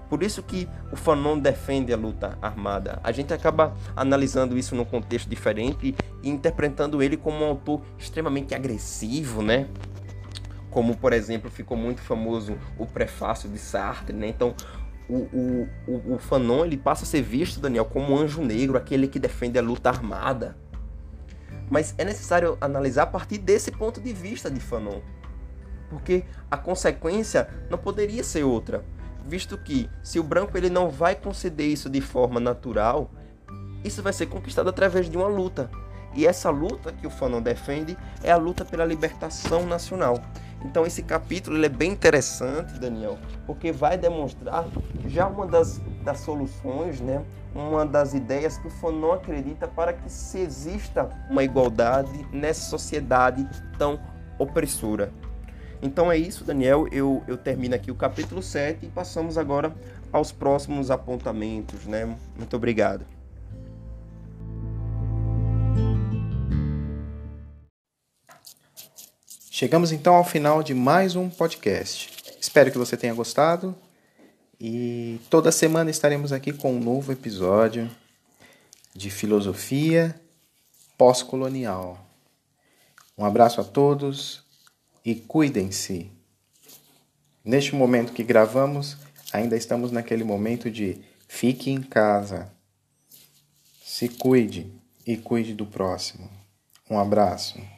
Por isso que o Fanon defende a luta armada. A gente acaba analisando isso num contexto diferente e interpretando ele como um autor extremamente agressivo, né? Como, por exemplo, ficou muito famoso o prefácio de Sartre, né? Então, o, o, o, o Fanon ele passa a ser visto, Daniel, como um anjo negro, aquele que defende a luta armada. Mas é necessário analisar a partir desse ponto de vista de Fanon. Porque a consequência não poderia ser outra visto que se o branco ele não vai conceder isso de forma natural, isso vai ser conquistado através de uma luta. E essa luta que o Fanon defende é a luta pela libertação nacional. Então esse capítulo é bem interessante, Daniel, porque vai demonstrar já uma das, das soluções, né? Uma das ideias que o Fanon acredita para que se exista uma igualdade nessa sociedade tão opressora. Então é isso, Daniel. Eu, eu termino aqui o capítulo 7 e passamos agora aos próximos apontamentos. Né? Muito obrigado. Chegamos então ao final de mais um podcast. Espero que você tenha gostado e toda semana estaremos aqui com um novo episódio de filosofia pós-colonial. Um abraço a todos e cuidem-se. Neste momento que gravamos, ainda estamos naquele momento de fique em casa. Se cuide e cuide do próximo. Um abraço.